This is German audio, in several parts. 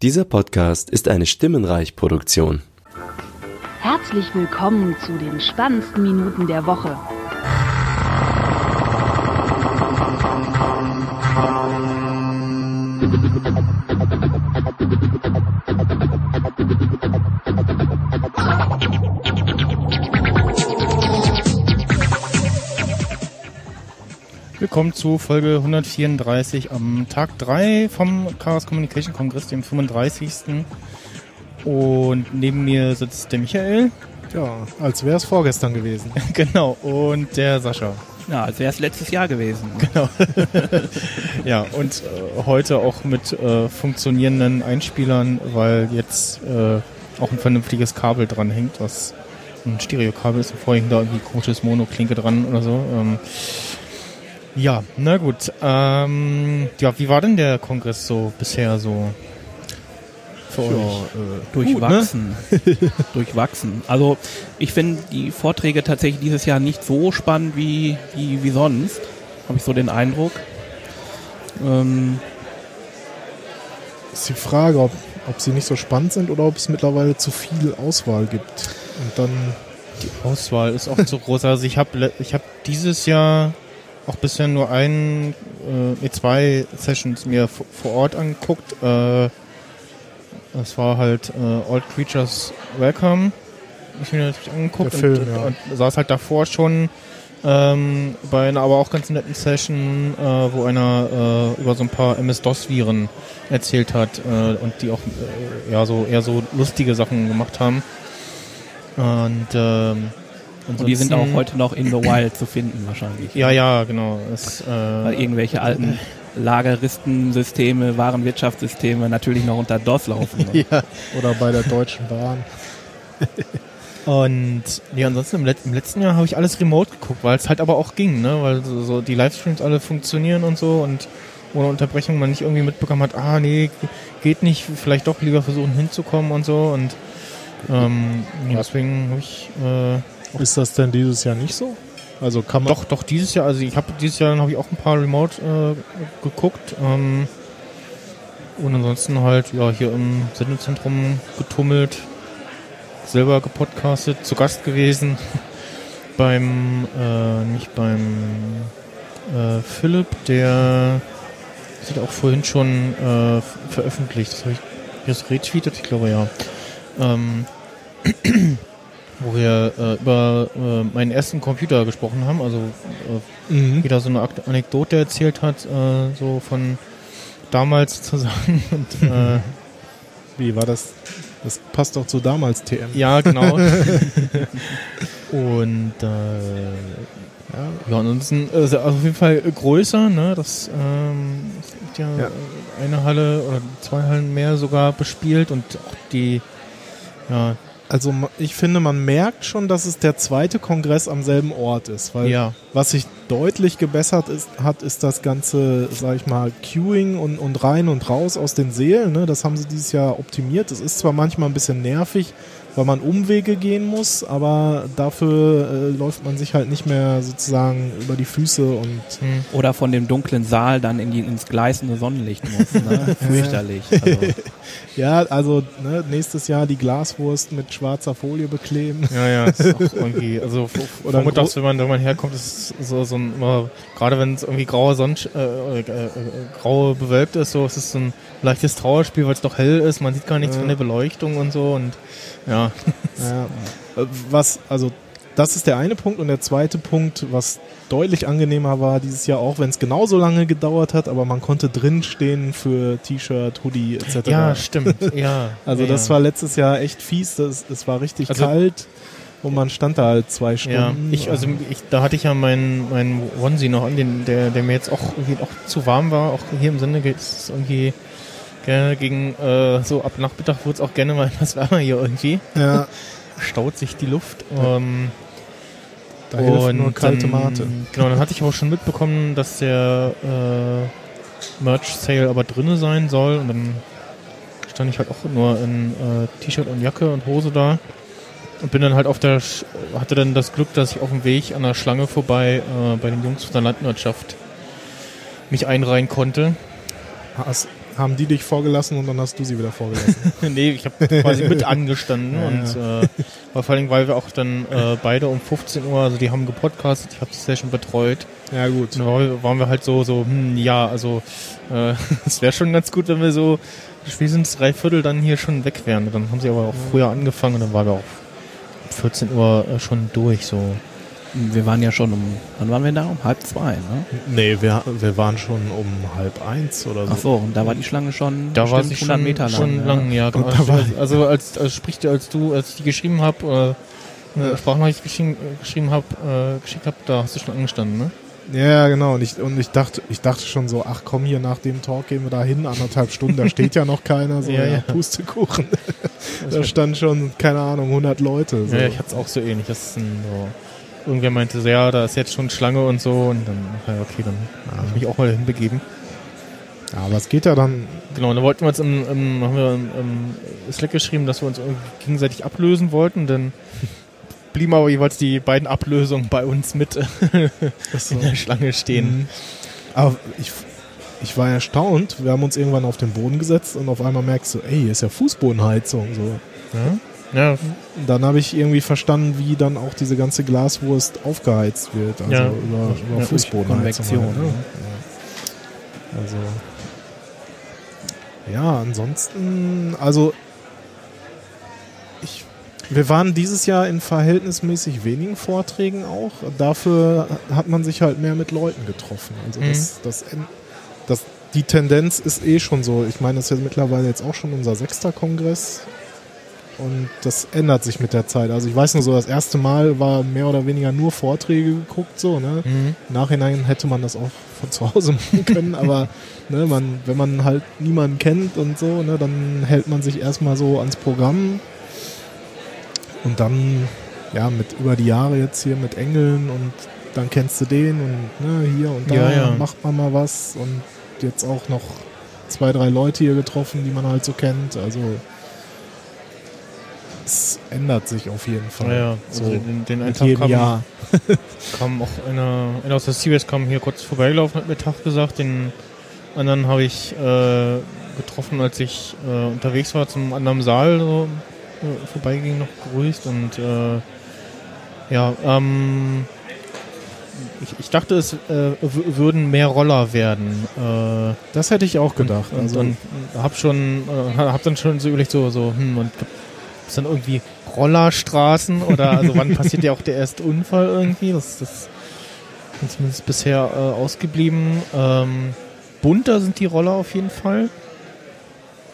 Dieser Podcast ist eine Stimmenreich-Produktion. Herzlich willkommen zu den spannendsten Minuten der Woche. Willkommen zu Folge 134 am Tag 3 vom Chaos Communication Kongress, dem 35. Und neben mir sitzt der Michael. Ja, als wäre es vorgestern gewesen. genau, und der Sascha. Ja, als wäre es letztes Jahr gewesen. Genau. ja, und äh, heute auch mit äh, funktionierenden Einspielern, weil jetzt äh, auch ein vernünftiges Kabel dran hängt, was ein Stereokabel ist. Vorher hing da irgendwie komisches Mono-Klinke dran oder so. Ähm, ja, na gut. Ähm, ja, wie war denn der Kongress so bisher so für euch? Äh, durchwachsen. ne? durchwachsen. Also ich finde die Vorträge tatsächlich dieses Jahr nicht so spannend wie, wie, wie sonst. Habe ich so den Eindruck. Ähm, ist die Frage, ob, ob sie nicht so spannend sind oder ob es mittlerweile zu viel Auswahl gibt. Und dann. Die Auswahl ist auch zu groß. Also ich habe ich hab dieses Jahr auch bisher nur ein, äh, zwei Sessions mir vor Ort angeguckt. Äh, das war halt äh, All Creatures Welcome. Ich mir natürlich angeguckt Der Film, und, ja. und saß halt davor schon ähm, bei einer aber auch ganz netten Session, äh, wo einer äh, über so ein paar MS-DOS-Viren erzählt hat äh, und die auch äh, ja so eher so lustige Sachen gemacht haben. Und ähm, und die sind auch heute noch in the Wild zu finden wahrscheinlich. Ja, ja, genau. Es, äh, Weil irgendwelche alten Lageristensysteme, Warenwirtschaftssysteme natürlich noch unter DOS laufen. ne? ja. Oder bei der Deutschen Bahn. Und ja, ansonsten im, Let im letzten Jahr habe ich alles remote geguckt, weil es halt aber auch ging, ne? Weil so, so die Livestreams alle funktionieren und so und ohne Unterbrechung man nicht irgendwie mitbekommen hat, ah nee, geht nicht, vielleicht doch lieber versuchen hinzukommen und so und ähm, ja, deswegen habe ich äh, Ist das denn dieses Jahr nicht so? Also kann man. doch, doch dieses Jahr, also ich habe dieses Jahr habe ich auch ein paar Remote äh, geguckt ähm, und ansonsten halt ja hier im Sendezentrum getummelt, selber gepodcastet, zu Gast gewesen beim äh, nicht beim äh, Philipp, der das hat auch vorhin schon äh, veröffentlicht. Das habe ich jetzt retweetet, ich glaube ja. Ähm, wo wir äh, über äh, meinen ersten Computer gesprochen haben, also äh, Mhm. jeder so eine Anekdote erzählt hat, äh, so von damals sozusagen. Und, äh, Wie war das? Das passt doch zu damals TM. ja, genau. Und äh, ja, ja, ansonsten also auf jeden Fall größer, ne? Das ähm, ja, Ja. eine Halle oder zwei Hallen mehr sogar bespielt und auch die ja, Also ich finde, man merkt schon, dass es der zweite Kongress am selben Ort ist, weil ja, was sich deutlich gebessert ist, hat, ist das ganze, sag ich mal, Queuing und, und rein und raus aus den Seelen. Ne? Das haben sie dieses Jahr optimiert. Es ist zwar manchmal ein bisschen nervig, weil man Umwege gehen muss, aber dafür äh, läuft man sich halt nicht mehr sozusagen über die Füße und hm. Oder von dem dunklen Saal dann in die, ins gleißende Sonnenlicht muss. Ne? Fürchterlich. Also, ja, also ne, nächstes Jahr die Glaswurst mit schwarzer Folie bekleben. Ja, ja, ist auch irgendwie, also vor- Oder vormittags, wenn man, wenn man herkommt, ist so, so ein, immer, gerade wenn es irgendwie graue Sonne, äh, äh, äh, graue bewölkt ist, so, es ist so ein leichtes Trauerspiel, weil es doch hell ist, man sieht gar nichts von der Beleuchtung und so und, ja. Ja. Äh, Was, also, das ist der eine Punkt. Und der zweite Punkt, was deutlich angenehmer war dieses Jahr auch, wenn es genauso lange gedauert hat, aber man konnte drin stehen für T-Shirt, Hoodie etc. Ja, stimmt, ja. also ja, das ja. war letztes Jahr echt fies. Das, es war richtig Also- kalt und man stand da halt zwei Ja, Stunden. ich, also ich, da hatte ich ja meinen meinen Onesie noch an, den, der, der mir jetzt auch irgendwie auch zu warm war. Auch hier im Sinne geht es irgendwie gerne gegen äh, so ab Nachmittag wurde es auch gerne mal etwas wärmer hier irgendwie. ja, Staut sich die Luft. Ähm, da hilft nur kalte dann, Mate. Genau, dann hatte ich auch schon mitbekommen, dass der äh, Merch-Sale aber drinne sein soll. Und dann stand ich halt auch nur in äh, T-Shirt und Jacke und Hose da. Und bin dann halt auf der, Sch hatte dann das Glück, dass ich auf dem Weg an der Schlange vorbei äh, bei den Jungs von der Landwirtschaft mich einreihen konnte. Hast, haben die dich vorgelassen und dann hast du sie wieder vorgelassen. nee, ich habe quasi mit angestanden Ja, und äh, war vor allem, weil wir auch dann äh, beide um 15 Uhr, also die haben gepodcastet, ich habe die Session betreut. ja, gut. Und da war- waren wir halt so, so, hm, ja, also äh, es wäre schon ganz gut, wenn wir so spätestens drei Viertel dann hier schon weg wären. Dann haben sie aber auch früher angefangen und dann waren wir auch um 14 Uhr äh, schon durch, so. Wir waren ja schon um, wann waren wir da? Um halb zwei, ne? Nee, wir, wir waren schon um halb eins oder so. Ach so, und da war die Schlange schon Da war sie bestimmt schon, Meter lang. schon ja. lang, ja. Genau. Und da war- Also, also als, als sprich, als du, als ich die geschrieben habe, äh, Ja. Sprachnachricht geschrieben, äh, geschrieben habe, äh, geschickt habe, da hast du schon angestanden, ne? Ja, genau. Und ich, und ich dachte, ich dachte schon so, ach komm, hier nach dem Talk gehen wir da hin, anderthalb Stunden, da steht ja noch keiner. So, Ja, ja, ja. Pustekuchen. da stand schon, keine Ahnung, 100 Leute. So. Ja, ich hatte es auch so ähnlich. Das ist ein, so, irgendwer meinte so, ja, da ist jetzt schon Schlange und so und dann, ja, okay, dann habe ich mich auch mal hinbegeben. Ja, aber es geht ja dann, Genau, dann wollten wir uns im, im, haben wir im, im Slack geschrieben, dass wir uns gegenseitig ablösen wollten, dann blieben aber jeweils die beiden Ablösungen bei uns mit in der Schlange stehen. Mhm. Aber ich, ich war erstaunt. Wir haben uns irgendwann auf den Boden gesetzt und auf einmal merkst du, ey, hier ist ja Fußbodenheizung. So. Ja, Und dann habe ich irgendwie verstanden, wie dann auch diese ganze Glaswurst aufgeheizt wird. Also Ja. über, über Ja, Fußbodenheizung. Halt, ne? ne? ja. Also. Ja, ansonsten, also ich, wir waren dieses Jahr in verhältnismäßig wenigen Vorträgen auch. Dafür hat man sich halt mehr mit Leuten getroffen. Also Mhm. das, das, das, die Tendenz ist eh schon so. Ich meine, das ist ja mittlerweile jetzt auch schon unser sechster Kongress. Und das ändert sich mit der Zeit. Also ich weiß nur so, das erste Mal war mehr oder weniger nur Vorträge geguckt, so, ne? Mhm. Nachhinein hätte man das auch von zu Hause machen können, aber ne, man, wenn man halt niemanden kennt und so, ne, dann hält man sich erstmal so ans Programm und dann, ja, mit über die Jahre jetzt hier mit Engeln und dann kennst du den und ne, hier und da Ja, ja. macht man mal was und jetzt auch noch zwei, drei Leute hier getroffen, die man halt so kennt. Also es ändert sich auf jeden Fall. Ja, ja. so Also den, den einen Tag kam, Jahr. kam auch einer, einer aus der CBS kam hier kurz vorbeigelaufen, hat mir Tag gesagt. Den anderen habe ich äh, getroffen, als ich äh, unterwegs war zum anderen Saal, so äh, vorbeiging, noch gegrüßt. Und äh, ja, ähm, ich, ich dachte, es äh, würden mehr Roller werden. Äh, Das hätte ich auch gedacht. und, also, und hab schon, äh, hab dann schon so überlegt, so, so, hm, und ist dann irgendwie Rollerstraßen oder also wann passiert ja auch der erste Unfall irgendwie? Das, das ist zumindest bisher äh, ausgeblieben. Ähm, bunter sind die Roller auf jeden Fall.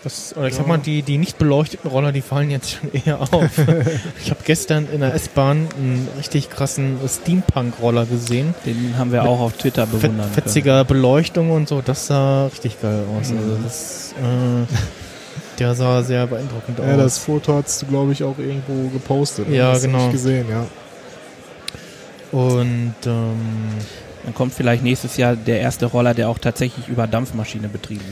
Das, oder ich sag Ja. mal, die, die nicht beleuchteten Roller, die fallen jetzt schon eher auf. ich habe gestern in der S-Bahn einen richtig krassen Steampunk-Roller gesehen. Den haben wir auch auf Twitter können. fetziger Beleuchtung und so, das sah richtig geil aus. Mhm. Also das, äh, der sah sehr beeindruckend ja, das aus. Foto hast du, glaube ich, auch irgendwo gepostet. ne? Ja, du genau. nicht gesehen, ja. Und ähm, Dann kommt vielleicht nächstes Jahr der erste Roller, der auch tatsächlich über Dampfmaschine betrieben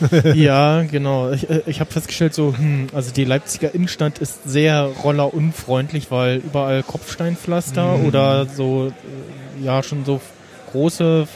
wird. ja, genau. Ich, ich habe festgestellt, so, hm, also die Leipziger Innenstadt ist sehr rollerunfreundlich, weil überall Kopfsteinpflaster Mhm. oder so, äh, ja, schon so große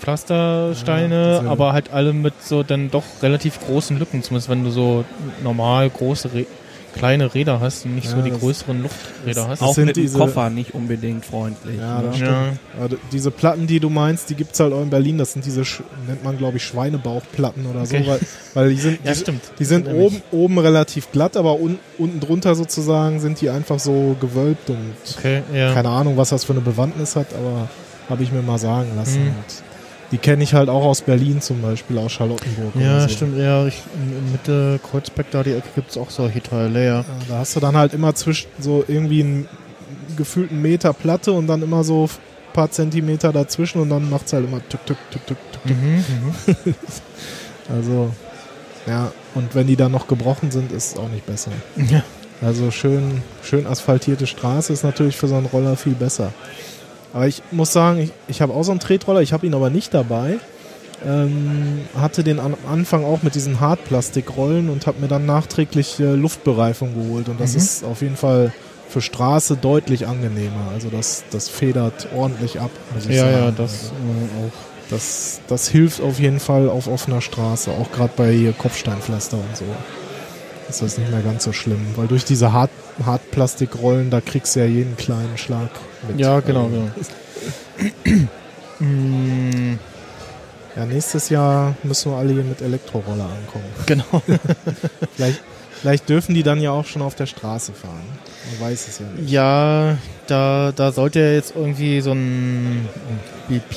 Pflastersteine, Ja, aber halt alle mit so dann doch relativ großen Lücken, zumindest wenn du so normal große, Rä kleine Räder hast und nicht Ja, so die größeren Lufträder hast. auch sind mit dem diese- Koffer nicht unbedingt freundlich. Ja, ne? das ja. Aber d- diese Platten, die du meinst, die gibt's halt auch in Berlin. Das sind diese, Sch nennt man glaube ich Schweinebauchplatten oder Okay. so, weil, weil die sind, Ja, die, stimmt. die sind oben, oben relativ glatt, aber un, unten drunter sozusagen sind die einfach so gewölbt und Okay, ja. keine Ahnung, was das für eine Bewandtnis hat, aber habe ich mir mal sagen lassen. Mhm. Und die kenne ich halt auch aus Berlin zum Beispiel, aus Charlottenburg. Ja, so. stimmt, ja, ich, Mitte Kreuzberg da die Ecke gibt's auch solche Teile, ja. Ja, Da hast du dann halt immer zwischen so irgendwie einen gefühlten Meter Platte und dann immer so ein paar Zentimeter dazwischen und dann macht's halt immer tück, tück, tück, tück, tück. Mhm, mhm. Also, ja, und wenn die dann noch gebrochen sind, ist es auch nicht besser. Ja. Also schön, schön asphaltierte Straße ist natürlich für so einen Roller viel besser. Aber ich muss sagen, ich, ich habe auch so einen Tretroller, ich habe ihn aber nicht dabei. Ähm, hatte den am Anfang auch mit diesen Hartplastikrollen und habe mir dann nachträglich äh, Luftbereifung geholt. Und das Mhm. ist auf jeden Fall für Straße deutlich angenehmer. Also das, das federt ordentlich ab. Muss ich Ja, sagen. ja, das Also, äh, auch. Das, das hilft auf jeden Fall auf offener Straße, auch gerade bei Kopfsteinpflaster und so. Ist das nicht mehr ganz so schlimm, weil durch diese Hart Hartplastikrollen, da kriegst du ja jeden kleinen Schlag mit. Ja, genau, Also, genau. Mm, Ja, nächstes Jahr müssen wir alle hier mit Elektroroller ankommen. genau. Vielleicht, vielleicht dürfen die dann ja auch schon auf der Straße fahren. Man weiß es ja nicht. Ja, da, da sollte ja jetzt irgendwie so ein,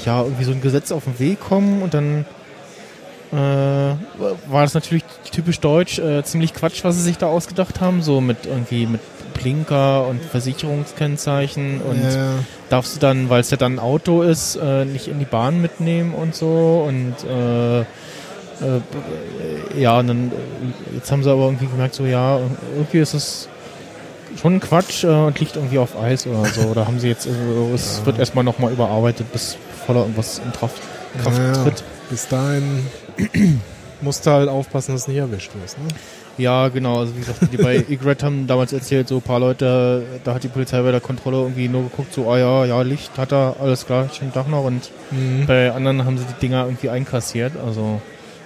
ja, irgendwie so ein Gesetz auf den Weg kommen und dann äh, war das natürlich typisch deutsch, äh, ziemlich Quatsch, was sie sich da ausgedacht haben, so mit irgendwie mit Blinker und Versicherungskennzeichen und ja, darfst du dann, weil es ja dann ein Auto ist, äh, nicht in die Bahn mitnehmen und so und äh, äh, ja, und dann äh, jetzt haben sie aber irgendwie gemerkt, so ja, irgendwie ist es schon Quatsch äh, und liegt irgendwie auf Eis oder so. Oder haben sie jetzt, also, es Ja. wird erstmal nochmal überarbeitet, bis voller irgendwas in Kraft, Kraft ja, tritt. bis dahin musst du halt aufpassen, dass du nicht erwischt wirst. Ne? Ja, genau. Also wie gesagt, die bei Egret haben damals erzählt, so ein paar Leute, da hat die Polizei bei der Kontrolle irgendwie nur geguckt, so, ah ja, ja, Licht hat er, alles klar, schönen Tag noch. Und Mhm. bei anderen haben sie die Dinger irgendwie einkassiert. Also,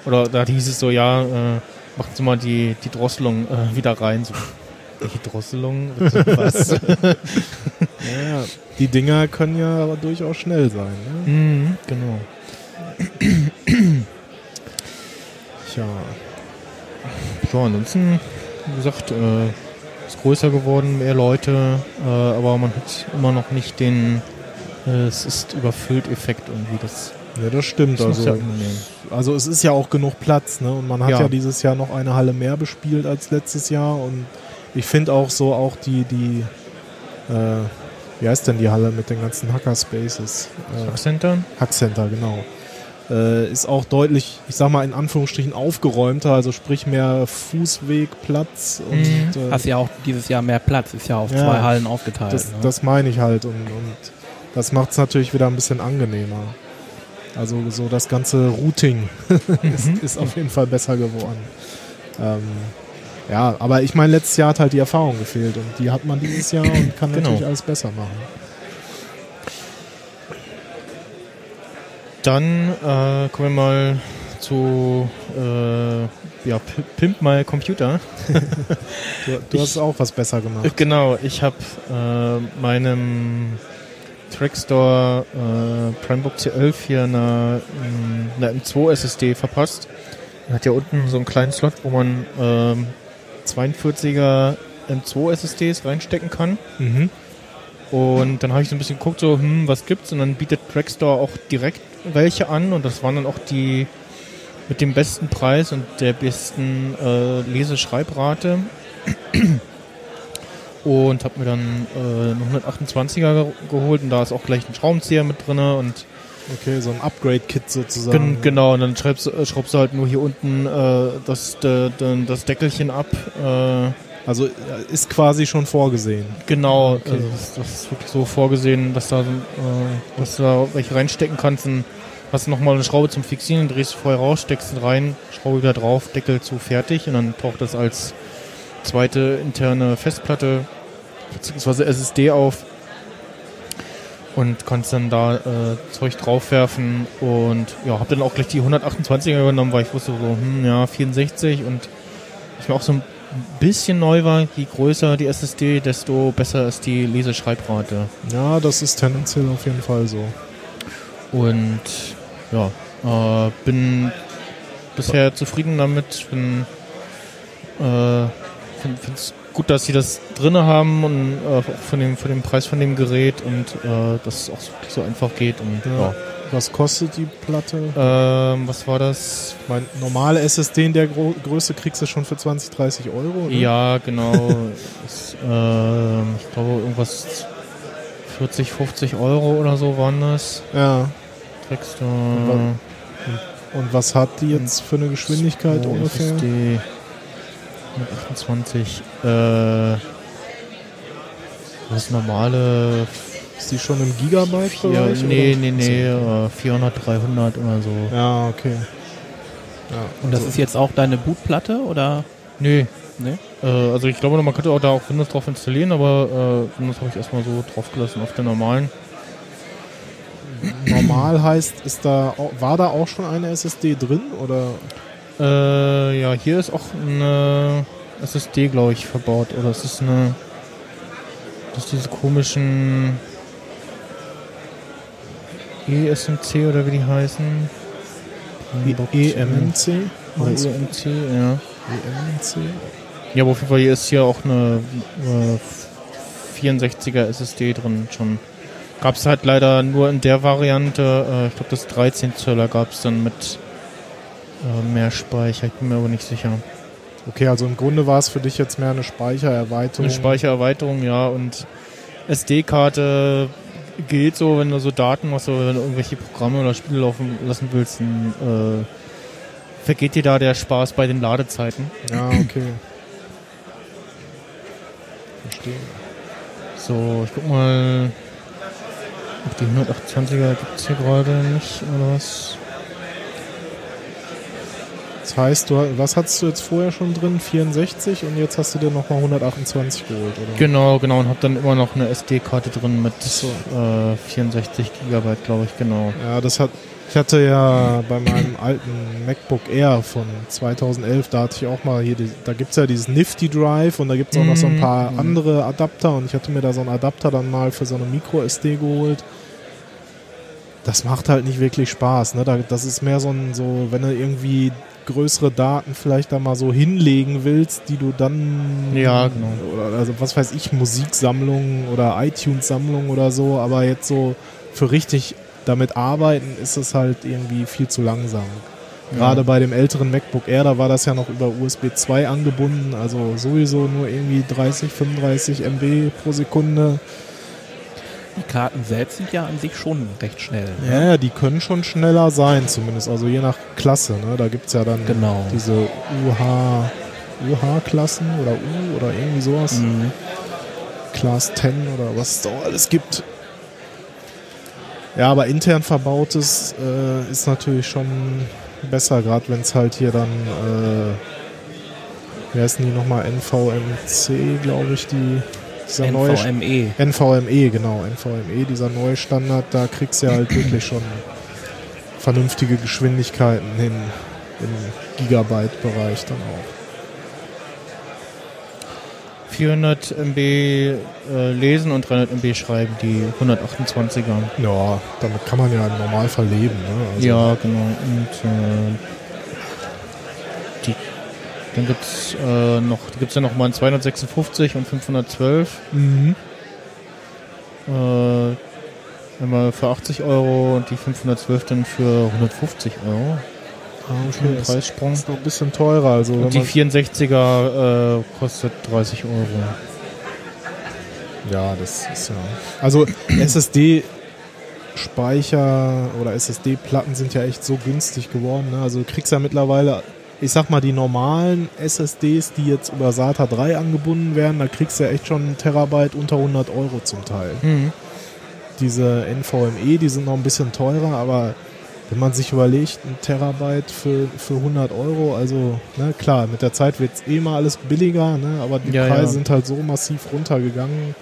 oder da hieß es so, ja, äh, machen Sie mal die, die Drosselung äh, wieder rein. So, welche Drosselung? Was? Ja, die Dinger können ja aber durchaus schnell sein. Ne? mhm, genau. Tja, Ja, ansonsten, wie gesagt, äh, ist größer geworden, mehr Leute, äh, aber man hat immer noch nicht den äh, es ist überfüllt Effekt irgendwie. Das, ja, das stimmt. das muss ja Also, also es ist ja auch genug Platz. Ne? Und man hat ja. Ja. dieses Jahr noch eine Halle mehr bespielt als letztes Jahr. Und ich finde auch so auch die, die äh, wie heißt denn die Halle mit den ganzen Hackerspaces? Äh, Center? Hackcenter, genau. Äh, ist auch deutlich, ich sag mal in Anführungsstrichen aufgeräumter, also sprich mehr Fußwegplatz und Mhm. äh, Hast ja auch dieses Jahr mehr Platz, ist ja auf Ja. zwei Hallen aufgeteilt. das, ne? das meine ich halt und, und das macht es natürlich wieder ein bisschen angenehmer. Also so das ganze Routing ist, Mhm. ist auf jeden Fall besser geworden. Ähm, ja, aber ich meine, letztes Jahr hat halt die Erfahrung gefehlt und die hat man dieses Jahr und kann Genau. natürlich alles besser machen. Dann äh, kommen wir mal zu äh, ja, Pimp My Computer. Du, du Ich- hast auch was besser gemacht. Genau, ich habe äh, meinem Trackstore äh, Primebook C11 hier eine, mh, eine M2 SSD verpasst. Er hat ja unten so einen kleinen Slot, wo man ähm, 42er M2 SSDs reinstecken kann. Mhm. Und dann habe ich so ein bisschen geguckt, so, hm, was gibt's? Und dann bietet Trackstore auch direkt welche an. Und das waren dann auch die mit dem besten Preis und der besten äh, Leseschreibrate. Und habe mir dann äh, eine 128er ge geholt und da ist auch gleich ein Schraubenzieher mit drin und Okay, so ein Upgrade-Kit sozusagen. gen genau, und dann schraubst, du- äh, schraubst du halt nur hier unten äh, das, de, de, das Deckelchen ab. Äh, Also äh, ist quasi schon vorgesehen. Genau, Okay. also das, das ist wirklich so vorgesehen, dass, da, äh, dass du da welche reinstecken kannst. Dann hast du nochmal eine Schraube zum Fixieren, drehst du vorher raus, steckst ihn rein, Schraube wieder drauf, Deckel zu, fertig. Und dann taucht das als zweite interne Festplatte bzw. SSD auf und kannst dann da äh, Zeug draufwerfen und ja, hab dann auch gleich die 128er genommen, weil ich wusste so, hm, ja, 64 und ich mir auch so ein bisschen neu war, je größer die SSD, desto besser ist die Leseschreibrate. Ja, das ist tendenziell auf jeden Fall so. Und ja, äh, bin bisher zufrieden damit. Bin, äh, finde es gut, dass sie das drinne haben und äh, auch von dem, von dem Preis von dem Gerät und äh, dass es auch so, so einfach geht. Und, Ja. ja. Was kostet die Platte? Ähm, was war das? Mein normale SSD in der Gro Größe kriegst du schon für 20, 30 Euro. Ne? Ja, genau. ist, ähm, ich glaube, irgendwas 40, 50 Euro oder so waren das. Ja. Kriegst du. Und was hat die jetzt für eine Geschwindigkeit Oh, ungefähr? SSD mit 28. Äh, das normale. Ist die schon im Gigabyte? Vier, nee, nee, nee, äh, 400, 300 oder so. Ja, okay. Ja, Und das ist jetzt auch deine Bootplatte oder? Nee. Ne? Äh, also ich glaube, man könnte auch da auch Windows drauf installieren, aber äh, Windows habe ich erstmal so drauf gelassen auf der normalen. normal heißt, ist da war da auch schon eine SSD drin oder? Äh, ja, hier ist auch eine SSD, glaube ich, verbaut. Oder es ist eine. Das ist diese komischen. ESMC oder wie die heißen. E EMNC? Oder? EMC, ja. EMNC? Ja, aber auf jeden Fall hier ist hier auch eine äh, 64er SSD drin schon. Gab es halt leider nur in der Variante, äh, ich glaube das 13 Zöller gab es dann mit äh, mehr Speicher, ich bin mir aber nicht sicher. Okay, also im Grunde war es für dich jetzt mehr eine Speichererweiterung. Eine Speichererweiterung, ja, und SD-Karte geht so, wenn du so Daten machst, oder wenn du irgendwelche Programme oder Spiele laufen lassen willst, dann äh, vergeht dir da der Spaß bei den Ladezeiten. Ja, okay. Verstehe. So, ich guck mal. Ach, die 128er gibt's hier gerade nicht, oder was? Das heißt, du, was hattest du jetzt vorher schon drin? 64 und jetzt hast du dir nochmal 128 geholt, oder? Genau, genau, und hab dann immer noch eine SD-Karte drin mit so. äh, 64 Gigabyte, glaube ich, genau. Ja, das hat. Ich hatte ja bei meinem alten MacBook Air von 2011, da hatte ich auch mal hier, die, da gibt's ja dieses Nifty Drive und da gibt's auch noch so ein paar Mhm. andere Adapter und ich hatte mir da so einen Adapter dann mal für so eine Micro SD geholt. Das macht halt nicht wirklich Spaß, ne? Da, das ist mehr so ein, so, wenn du irgendwie größere Daten vielleicht da mal so hinlegen willst, die du dann Ja, genau. oder also was weiß ich, Musiksammlungen oder iTunes-Sammlungen oder so, aber jetzt so für richtig damit arbeiten ist es halt irgendwie viel zu langsam. Gerade bei dem älteren MacBook Air, da war das ja noch über USB 2 angebunden, also sowieso nur irgendwie 30, 35 MB pro Sekunde. Die Karten selbst sind ja an sich schon recht schnell. ne? Ja, ja, die können schon schneller sein, zumindest, also je nach Klasse. Ne? Da gibt es ja dann Genau. diese UH, UH-Klassen oder U oder irgendwie sowas. Mhm. Class 10 oder was es da alles gibt. Ja, aber intern verbautes äh, ist natürlich schon besser, gerade wenn es halt hier dann, äh, wie heißen die nochmal, NVMC, glaube ich, die, dieser neue NVMe. NVMe, genau, NVMe, dieser neue Standard, da kriegst du ja halt wirklich schon vernünftige Geschwindigkeiten hin im Gigabyte-Bereich dann auch. 400 MB äh, lesen und 300 MB schreiben, die 128er. Ja, damit kann man ja im Normalfall leben. Ne? Also, ja, genau. Und äh, dann gibt's äh, noch, gibt's ja noch mal ein 256 und 512. Mhm. Äh, einmal für 80 Euro und die 512 dann für 150 Euro. Ah, okay, ein Preissprung. ist noch ein bisschen teurer. Also Und die man, 64er äh, kostet 30 Euro. ja, das ist ja. Also SSD Speicher oder SSD-Platten sind ja echt so günstig geworden. Ne? Also du kriegst ja mittlerweile, ich sag mal, die normalen SSDs, die jetzt über SATA 3 angebunden werden, da kriegst du ja echt schon einen Terabyte unter 100 Euro zum Teil. Mhm. Diese NVMe, die sind noch ein bisschen teurer, aber wenn man sich überlegt, ein Terabyte für, für 100 Euro, also ne, klar, mit der Zeit wird es eh mal alles billiger, ne, aber die Ja, Preise ja. sind halt so massiv runtergegangen,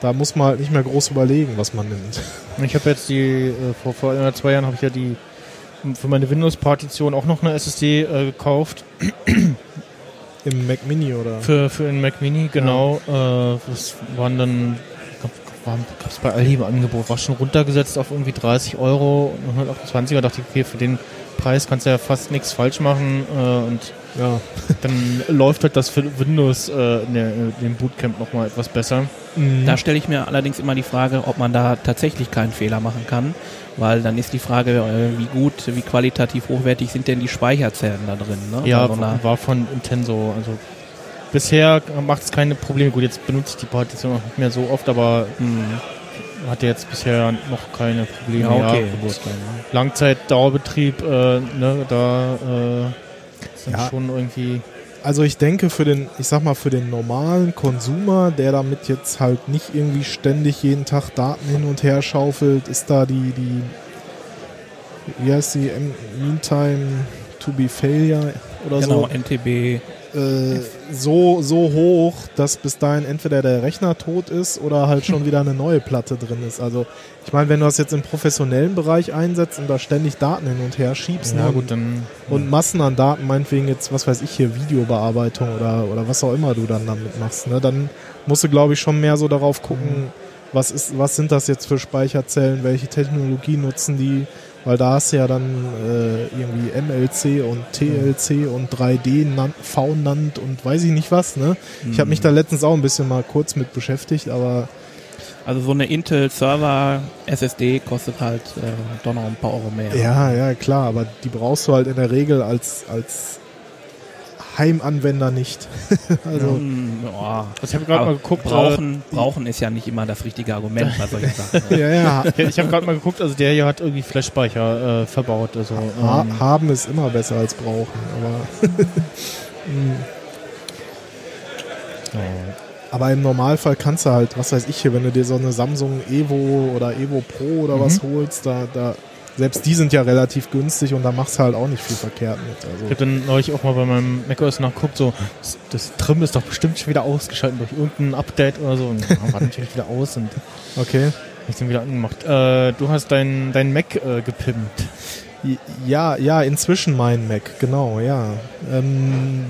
da muss man halt nicht mehr groß überlegen, was man nimmt. Ich habe jetzt die, äh, vor, vor zwei Jahren habe ich ja die für meine Windows-Partition auch noch eine SSD äh, gekauft. Im Mac Mini oder? Für, für den Mac Mini, genau. Äh, das waren dann, gab es bei Aldi im Angebot, war schon runtergesetzt auf irgendwie 30 Euro, 128er, dachte ich, okay, für den Preis kannst du ja fast nichts falsch machen äh, und ja. dann läuft halt das für Windows äh, in, der, in dem Bootcamp nochmal etwas besser. Mhm. Da stelle ich mir allerdings immer die Frage, ob man da tatsächlich keinen Fehler machen kann, weil dann ist die Frage, äh, wie gut, wie qualitativ hochwertig sind denn die Speicherzellen da drin? Ne? Ja, so einer- war von Intenso. Also bisher macht es keine Probleme. Gut, jetzt benutze ich die Partition auch nicht mehr so oft, aber Hm. hatte jetzt bisher noch keine Probleme. Ja, okay. Dann, Langzeit-Dauerbetrieb, äh, ne, da äh, dann Ja. schon irgendwie. Also ich denke für den, ich sag mal, für den normalen Konsumer, der damit jetzt halt nicht irgendwie ständig jeden Tag Daten hin und her schaufelt, ist da die, die, wie heißt die, Meantime to be Failure oder genau, so. NTB äh, so, so hoch, dass bis dahin entweder der Rechner tot ist oder halt schon wieder eine neue Platte drin ist. Also ich meine, wenn du das jetzt im professionellen Bereich einsetzt und da ständig Daten hin und her schiebst Ja, ne, gut, dann. und Massen an Daten, meinetwegen jetzt, was weiß ich hier, Videobearbeitung oder, oder was auch immer du dann damit machst, ne, dann musst du, glaube ich, schon mehr so darauf gucken, was ist, was sind das jetzt für Speicherzellen, welche Technologie nutzen die, weil da hast du ja dann äh, irgendwie MLC und TLC und 3D nan- V-Nant und weiß ich nicht was, ne? Ich habe mich da letztens auch ein bisschen mal kurz mit beschäftigt, aber Also so eine Intel Server SSD kostet halt äh, doch noch ein paar Euro mehr. ja, ja, klar, aber die brauchst du halt in der Regel als, als Heimanwender nicht. also, Hm, ja. Also ich habe gerade mal geguckt. brauchen, brauchen ist ja nicht immer das richtige Argument bei solchen Sachen. ja, ja, Äh, ich habe gerade mal geguckt, also der hier hat irgendwie Flashspeicher äh, verbaut. Also, ha ähm, haben ist immer besser als brauchen, aber Hm. Aber im Normalfall kannst du halt, was weiß ich hier, wenn du dir so eine Samsung Evo oder Evo Pro oder was holst, da, da, selbst die sind ja relativ günstig und da machst du halt auch nicht viel verkehrt mit. Ich Also, habe dann neulich auch mal bei meinem macOS nachgeguckt, so, das, das Trim ist doch bestimmt schon wieder ausgeschaltet durch irgendein Update oder so. Und ja, war natürlich wieder aus und okay. hab ich den wieder angemacht. Äh, du hast dein, dein Mac äh, gepimpt. Ja, ja, inzwischen mein Mac, genau, ja. Ähm,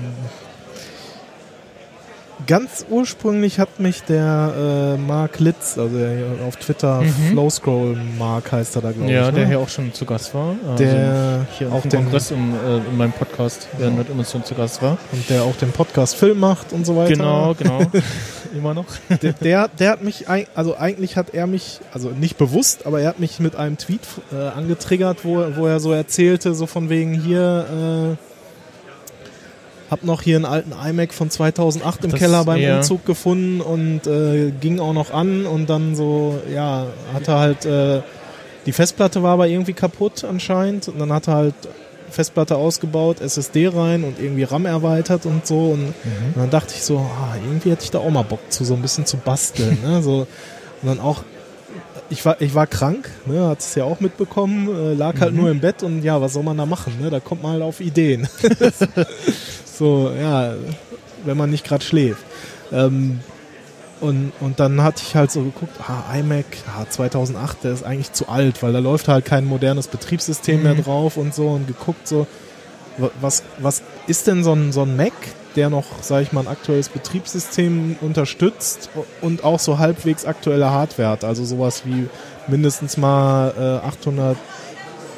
ganz ursprünglich hat mich der äh, Mark Litz, also der hier auf Twitter Mhm. Flowscroll Mark heißt er da, glaube Ja, ich. der ne? hier auch schon zu Gast war. Also der hier auch den, Kongress im, äh, in meinem Podcast während mit Emotion zu Gast war. und der auch den Podcast Film macht und so weiter. Genau, genau. Immer noch. der, der, der hat mich, also eigentlich hat er mich, also nicht bewusst, aber er hat mich mit einem Tweet äh, angetriggert, wo, wo er so erzählte, so von wegen hier, äh, hab noch hier einen alten iMac von 2008 im Das- Keller beim ja. Umzug gefunden und äh, ging auch noch an und dann so, ja, hatte halt, äh, die Festplatte war aber irgendwie kaputt anscheinend und dann hat er halt Festplatte ausgebaut, SSD rein und irgendwie RAM erweitert und so. Und, und dann dachte ich so, ah, irgendwie hätte ich da auch mal Bock zu, so ein bisschen zu basteln. Ne? So, und dann auch, ich war, ich war krank, ne? hat es ja auch mitbekommen, äh, lag halt nur im Bett und ja, was soll man da machen? Ne? Da kommt man halt auf Ideen. so, ja, wenn man nicht gerade schläft. Ähm, und, und dann hatte ich halt so geguckt, ah, iMac, ah, 2008, der ist eigentlich zu alt, weil da läuft halt kein modernes Betriebssystem mehr drauf und so und geguckt so, wa- was, was ist denn so ein, so ein Mac, der noch, sag ich mal, ein aktuelles Betriebssystem unterstützt und auch so halbwegs aktuelle Hardware hat, also sowas wie mindestens mal äh, 800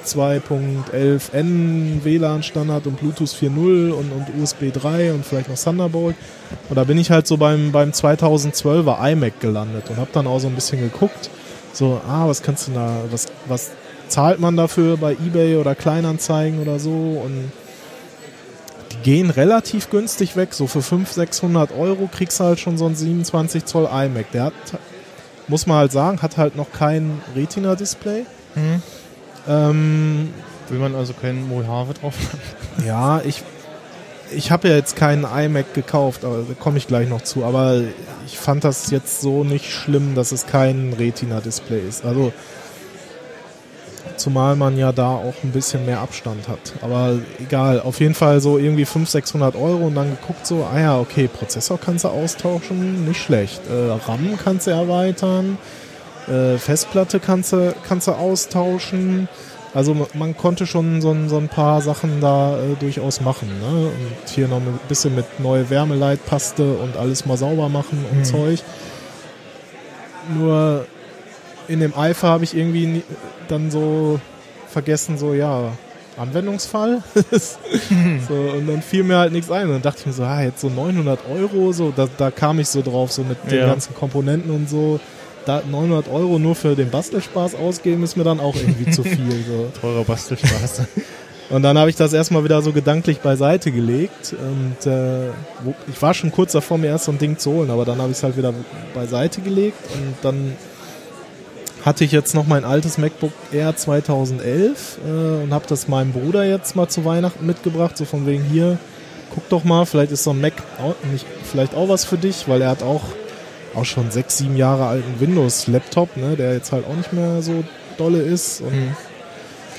2.11n WLAN-Standard und Bluetooth 4.0 und, und USB 3 und vielleicht noch Thunderbolt. Und da bin ich halt so beim, beim 2012er iMac gelandet und habe dann auch so ein bisschen geguckt, so, ah, was kannst du da, was, was zahlt man dafür bei Ebay oder Kleinanzeigen oder so und die gehen relativ günstig weg, so für 500, 600 Euro kriegst du halt schon so ein 27 Zoll iMac. Der hat, muss man halt sagen, hat halt noch kein Retina-Display. Mhm. Ähm, Will man also keinen Mojave drauf haben? ja, ich, ich habe ja jetzt keinen iMac gekauft, aber da komme ich gleich noch zu. Aber ich fand das jetzt so nicht schlimm, dass es kein Retina-Display ist. Also zumal man ja da auch ein bisschen mehr Abstand hat. Aber egal, auf jeden Fall so irgendwie 500, 600 Euro und dann geguckt so, ah ja, okay, Prozessor kannst du austauschen, nicht schlecht. Äh, RAM kannst du erweitern, äh, Festplatte kannst du, kannst du austauschen. Also ma- man konnte schon so ein, so ein paar Sachen da äh, durchaus machen. Ne? Und hier noch ein bisschen mit neue Wärmeleitpaste und alles mal sauber machen und Zeug. Nur in dem Eifer habe ich irgendwie nie, dann so vergessen, so ja, Anwendungsfall. so, und dann fiel mir halt nichts ein. Und dann dachte ich mir so, ah, jetzt so 900 Euro, so, da, da kam ich so drauf, so mit den Ja. ganzen Komponenten und so. Da 900 Euro nur für den Bastelspaß ausgeben, ist mir dann auch irgendwie zu viel. So. Teurer Bastelspaß. Und dann habe ich das erstmal wieder so gedanklich beiseite gelegt. Und äh, ich war schon kurz davor, mir erst so ein Ding zu holen, aber dann habe ich es halt wieder beiseite gelegt. Und dann hatte ich jetzt noch mein altes MacBook Air 2011 äh, und habe das meinem Bruder jetzt mal zu Weihnachten mitgebracht. So von wegen hier, guck doch mal, vielleicht ist so ein Mac auch nicht, vielleicht auch was für dich, weil er hat auch, auch schon sechs, sieben Jahre alten Windows-Laptop, ne, der jetzt halt auch nicht mehr so dolle ist. Und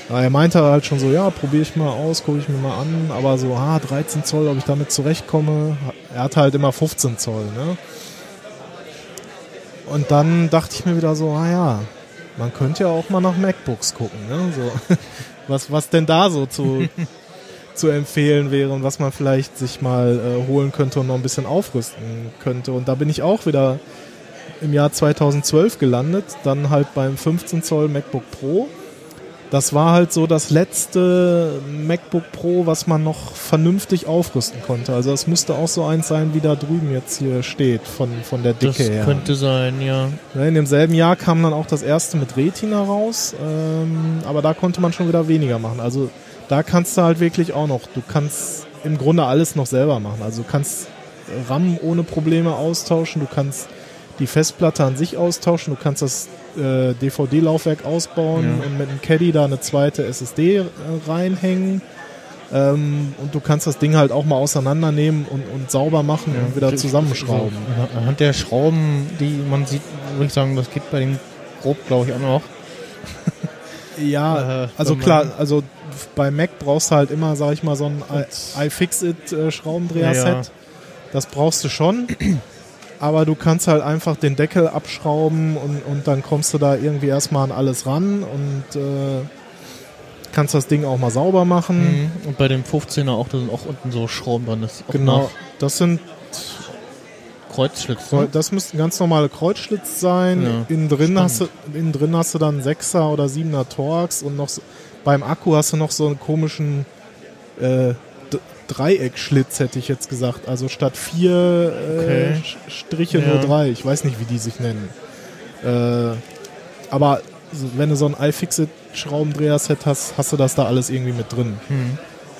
Aber er meinte halt schon so, ja, probiere ich mal aus, gucke ich mir mal an, aber so, ah, 13 Zoll, ob ich damit zurechtkomme. Er hat halt immer 15 Zoll, ne? Und dann dachte ich mir wieder so, ah ja, man könnte ja auch mal nach MacBooks gucken, ne? So, was, was denn da so zu, zu empfehlen wäre und was man vielleicht sich mal äh, holen könnte und noch ein bisschen aufrüsten könnte. Und da bin ich auch wieder im Jahr 2012 gelandet, dann halt beim 15 Zoll MacBook Pro das war halt so das letzte MacBook Pro, was man noch vernünftig aufrüsten konnte. Also es müsste auch so eins sein, wie da drüben jetzt hier steht, von, von der Dicke das her. könnte sein, ja. In demselben Jahr kam dann auch das erste mit Retina raus, ähm, aber da konnte man schon wieder weniger machen. Also da kannst du halt wirklich auch noch, du kannst im Grunde alles noch selber machen. Also du kannst RAM ohne Probleme austauschen, du kannst die Festplatte an sich austauschen, du kannst das äh, DVD-Laufwerk ausbauen ja. und mit einem Caddy da eine zweite SSD äh, reinhängen. Ähm, und du kannst das Ding halt auch mal auseinandernehmen und, und sauber machen ja, und wieder zusammenschrauben. So, anhand der Schrauben, die man sieht, würde ich sagen, das geht bei dem grob, glaube ich, auch noch. ja, äh, also klar, also bei Mac brauchst du halt immer, sag ich mal, so ein iFixit äh. Ja. Das brauchst du schon aber du kannst halt einfach den Deckel abschrauben und, und dann kommst du da irgendwie erstmal an alles ran und äh, kannst das Ding auch mal sauber machen. Mhm. Und bei dem 15er auch, da sind auch unten so Schrauben dran. Das genau, das sind Kreuzschlitz. Ne? Das müssten ganz normale Kreuzschlitz sein. Ja, innen, drin hast du, innen drin hast du dann 6er oder 7er Torx und noch so, beim Akku hast du noch so einen komischen äh, Dreieckschlitz, hätte ich jetzt gesagt. Also statt vier äh, okay. Striche ja. nur drei. Ich weiß nicht, wie die sich nennen. Äh, aber wenn du so ein iFixit-Schraubendreher-Set hast, hast du das da alles irgendwie mit drin. Hm.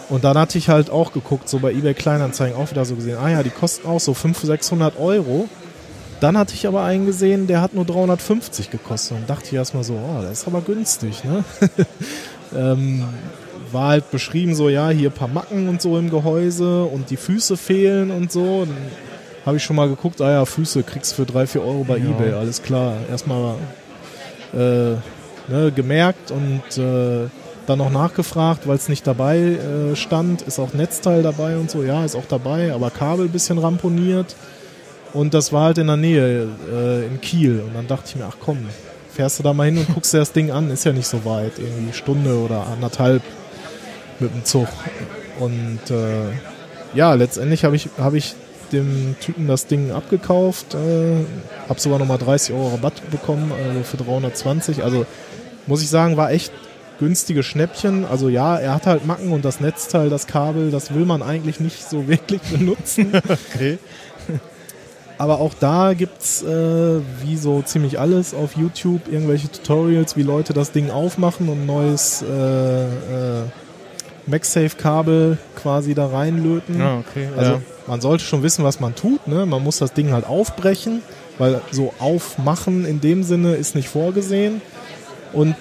Und dann hatte ich halt auch geguckt, so bei eBay Kleinanzeigen auch wieder so gesehen, ah ja, die kosten auch so 500, 600 Euro. Dann hatte ich aber einen gesehen, der hat nur 350 gekostet. Und dachte ich erstmal so, oh, das ist aber günstig, ne? ähm, war halt beschrieben, so ja, hier ein paar Macken und so im Gehäuse und die Füße fehlen und so. Dann habe ich schon mal geguckt, ah ja, Füße kriegst du für 3, 4 Euro bei ja. Ebay, alles klar. Erstmal äh, ne, gemerkt und äh, dann noch nachgefragt, weil es nicht dabei äh, stand, ist auch Netzteil dabei und so, ja, ist auch dabei, aber Kabel ein bisschen ramponiert. Und das war halt in der Nähe, äh, in Kiel. Und dann dachte ich mir, ach komm, fährst du da mal hin und guckst dir das Ding an, ist ja nicht so weit, irgendwie Stunde oder anderthalb mit dem Zug. Und äh, ja, letztendlich habe ich, hab ich dem Typen das Ding abgekauft, äh, habe sogar nochmal 30 Euro Rabatt bekommen, also für 320. Also muss ich sagen, war echt günstige Schnäppchen. Also ja, er hat halt Macken und das Netzteil, das Kabel, das will man eigentlich nicht so wirklich benutzen. okay. Aber auch da gibt's äh, wie so ziemlich alles auf YouTube irgendwelche Tutorials, wie Leute das Ding aufmachen und neues äh, äh, MagSafe-Kabel quasi da reinlöten. Ah, okay, also ja. man sollte schon wissen, was man tut. Ne? Man muss das Ding halt aufbrechen, weil so aufmachen in dem Sinne ist nicht vorgesehen. Und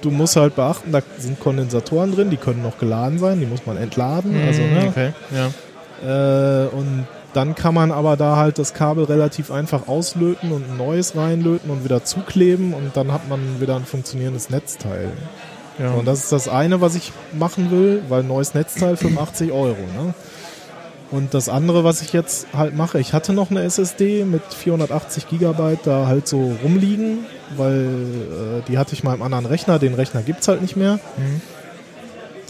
du musst halt beachten, da sind Kondensatoren drin, die können noch geladen sein, die muss man entladen. Mm, also, ne? okay, ja. Äh, und dann kann man aber da halt das Kabel relativ einfach auslöten und ein neues reinlöten und wieder zukleben und dann hat man wieder ein funktionierendes Netzteil. Ja. Und das ist das eine, was ich machen will, weil neues Netzteil 85 Euro. Ne? Und das andere, was ich jetzt halt mache, ich hatte noch eine SSD mit 480 Gigabyte da halt so rumliegen, weil äh, die hatte ich mal im anderen Rechner, den Rechner gibt es halt nicht mehr. Mhm.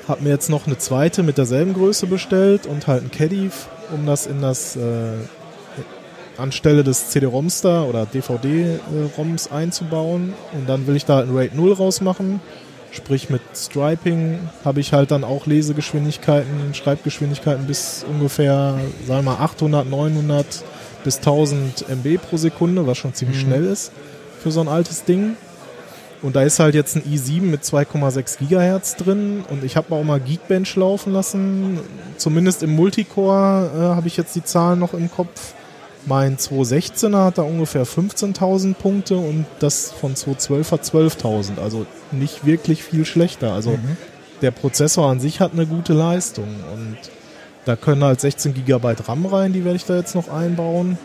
Hab mir jetzt noch eine zweite mit derselben Größe bestellt und halt ein Caddy, um das in das äh, anstelle des CD-ROMs da oder DVD-ROMs einzubauen. Und dann will ich da ein RAID 0 rausmachen Sprich mit Striping habe ich halt dann auch Lesegeschwindigkeiten, Schreibgeschwindigkeiten bis ungefähr, sagen wir mal 800, 900 bis 1000 MB pro Sekunde, was schon ziemlich mhm. schnell ist für so ein altes Ding. Und da ist halt jetzt ein i7 mit 2,6 Gigahertz drin und ich habe auch mal Geekbench laufen lassen. Zumindest im Multicore äh, habe ich jetzt die Zahlen noch im Kopf. Mein 216er hat da ungefähr 15.000 Punkte und das von 212 hat 12.000. Also nicht wirklich viel schlechter. Also mhm. der Prozessor an sich hat eine gute Leistung und da können halt 16 GB RAM rein, die werde ich da jetzt noch einbauen.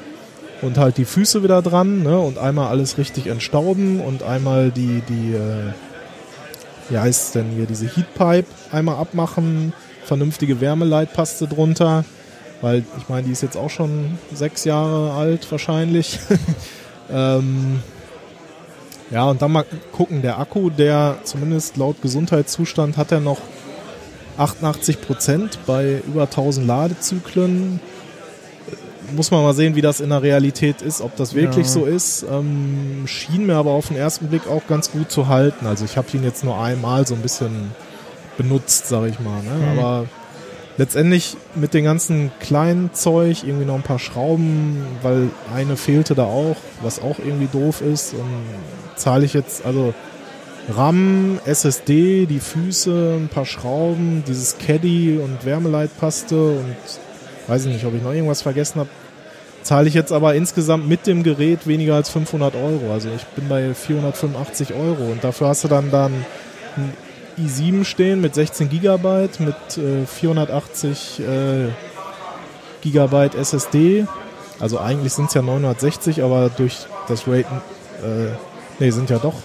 Und halt die Füße wieder dran ne? und einmal alles richtig entstauben und einmal die, die äh, wie heißt es denn hier, diese Heatpipe einmal abmachen, vernünftige Wärmeleitpaste drunter, weil ich meine, die ist jetzt auch schon sechs Jahre alt wahrscheinlich. ähm, ja, und dann mal gucken, der Akku, der zumindest laut Gesundheitszustand hat er noch 88 Prozent bei über 1000 Ladezyklen. Muss man mal sehen, wie das in der Realität ist, ob das wirklich Ja. so ist. Ähm, schien mir aber auf den ersten Blick auch ganz gut zu halten. Also ich habe ihn jetzt nur einmal so ein bisschen benutzt, sage ich mal. Ne? Mhm. Aber letztendlich mit dem ganzen kleinen Zeug, irgendwie noch ein paar Schrauben, weil eine fehlte da auch, was auch irgendwie doof ist. Und zahle ich jetzt, also RAM, SSD, die Füße, ein paar Schrauben, dieses Caddy und Wärmeleitpaste und weiß ich nicht, ob ich noch irgendwas vergessen habe. Zahle ich jetzt aber insgesamt mit dem Gerät weniger als 500 Euro. Also ich bin bei 485 Euro und dafür hast du dann dann ein i7 stehen mit 16 Gigabyte, mit äh, 480 äh, Gigabyte SSD. Also eigentlich sind es ja 960, aber durch das Rate, äh, nee, sind ja doch,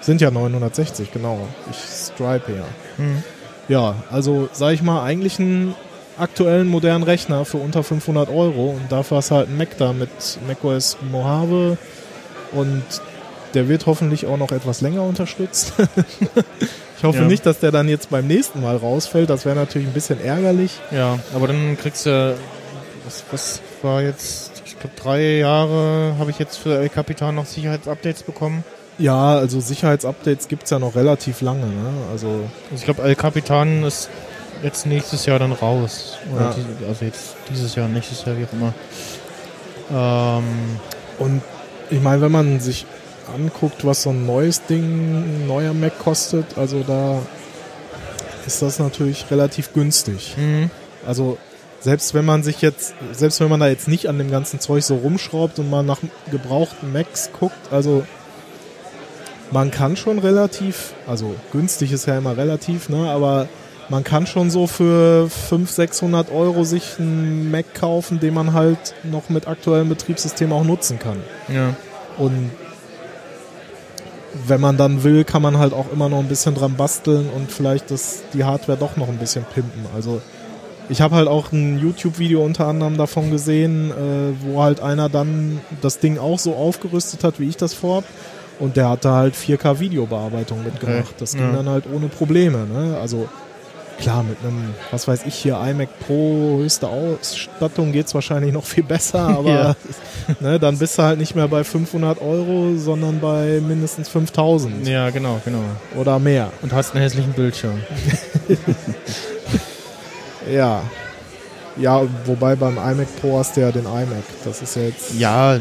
sind ja 960, genau. Ich stripe ja. Mhm. Ja, also sag ich mal, eigentlich einen aktuellen modernen Rechner für unter 500 Euro und dafür hast du halt einen Mac da mit macOS Mojave und der wird hoffentlich auch noch etwas länger unterstützt. ich hoffe Ja. nicht, dass der dann jetzt beim nächsten Mal rausfällt. Das wäre natürlich ein bisschen ärgerlich. Ja, aber dann kriegst du, was, was war jetzt, ich glaube drei Jahre habe ich jetzt für El Capitan noch Sicherheitsupdates bekommen. Ja, also Sicherheitsupdates gibt's ja noch relativ lange. Ne? Also Also ich glaube El Capitan ist jetzt nächstes Jahr dann raus. Oder Ja. die, also jetzt dieses Jahr, nächstes Jahr, wie auch immer. Ähm, Und ich meine, wenn man sich anguckt, was so ein neues Ding, ein neuer Mac kostet, also da ist das natürlich relativ günstig. mhm. Also selbst wenn man sich jetzt, selbst wenn man da jetzt nicht an dem ganzen Zeug so rumschraubt und mal nach gebrauchten Macs guckt, also man kann schon relativ, also günstig ist ja immer relativ, ne, aber man kann schon so für 500, 600 Euro sich einen Mac kaufen, den man halt noch mit aktuellem Betriebssystem auch nutzen kann. ja. Und wenn man dann will, kann man halt auch immer noch ein bisschen dran basteln und vielleicht das, die Hardware doch noch ein bisschen pimpen. Also ich habe halt auch ein YouTube-Video unter anderem davon gesehen, äh, wo halt einer dann das Ding auch so aufgerüstet hat, wie ich das vorhab. Und der hatte halt 4K-Videobearbeitung mitgemacht. Okay. Das ging Ja. dann halt ohne Probleme. Ne? Also klar, mit einem, was weiß ich hier, iMac Pro, höchste Ausstattung geht's wahrscheinlich noch viel besser, aber Ja. ne, dann bist du halt nicht mehr bei 500 Euro, sondern bei mindestens 5000 ja, genau, genau. oder mehr. Und hast einen hässlichen Bildschirm. Ja. Ja, wobei beim iMac Pro hast du ja den iMac. Das ist ja jetzt. Ja,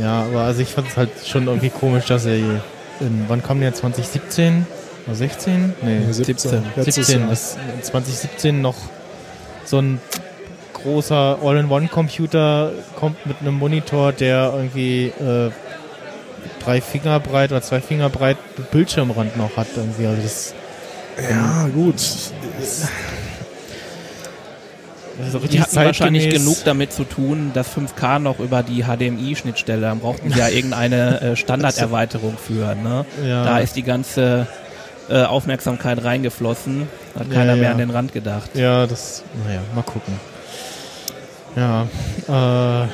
ja, aber also ich fand es halt schon irgendwie komisch, dass er in, wann kam der 2017 oder 16? Nee, 17. Letztes 17, Jahr. dass 2017 noch so ein großer All-in-One-Computer kommt mit einem Monitor, der irgendwie äh, drei Finger breit oder zwei Finger breit Bildschirmrand noch hat irgendwie. Also das, Ja, gut. das ist so richtig Die hatten wahrscheinlich genug damit zu tun, das 5K noch über die HDMI-Schnittstelle, dann brauchten sie ja irgendeine äh, Standarderweiterung für. Ne? Ja. Da ist die ganze äh, Aufmerksamkeit reingeflossen, hat Ja, keiner mehr ja. an den Rand gedacht. Ja, das, naja, mal gucken. Ja, äh,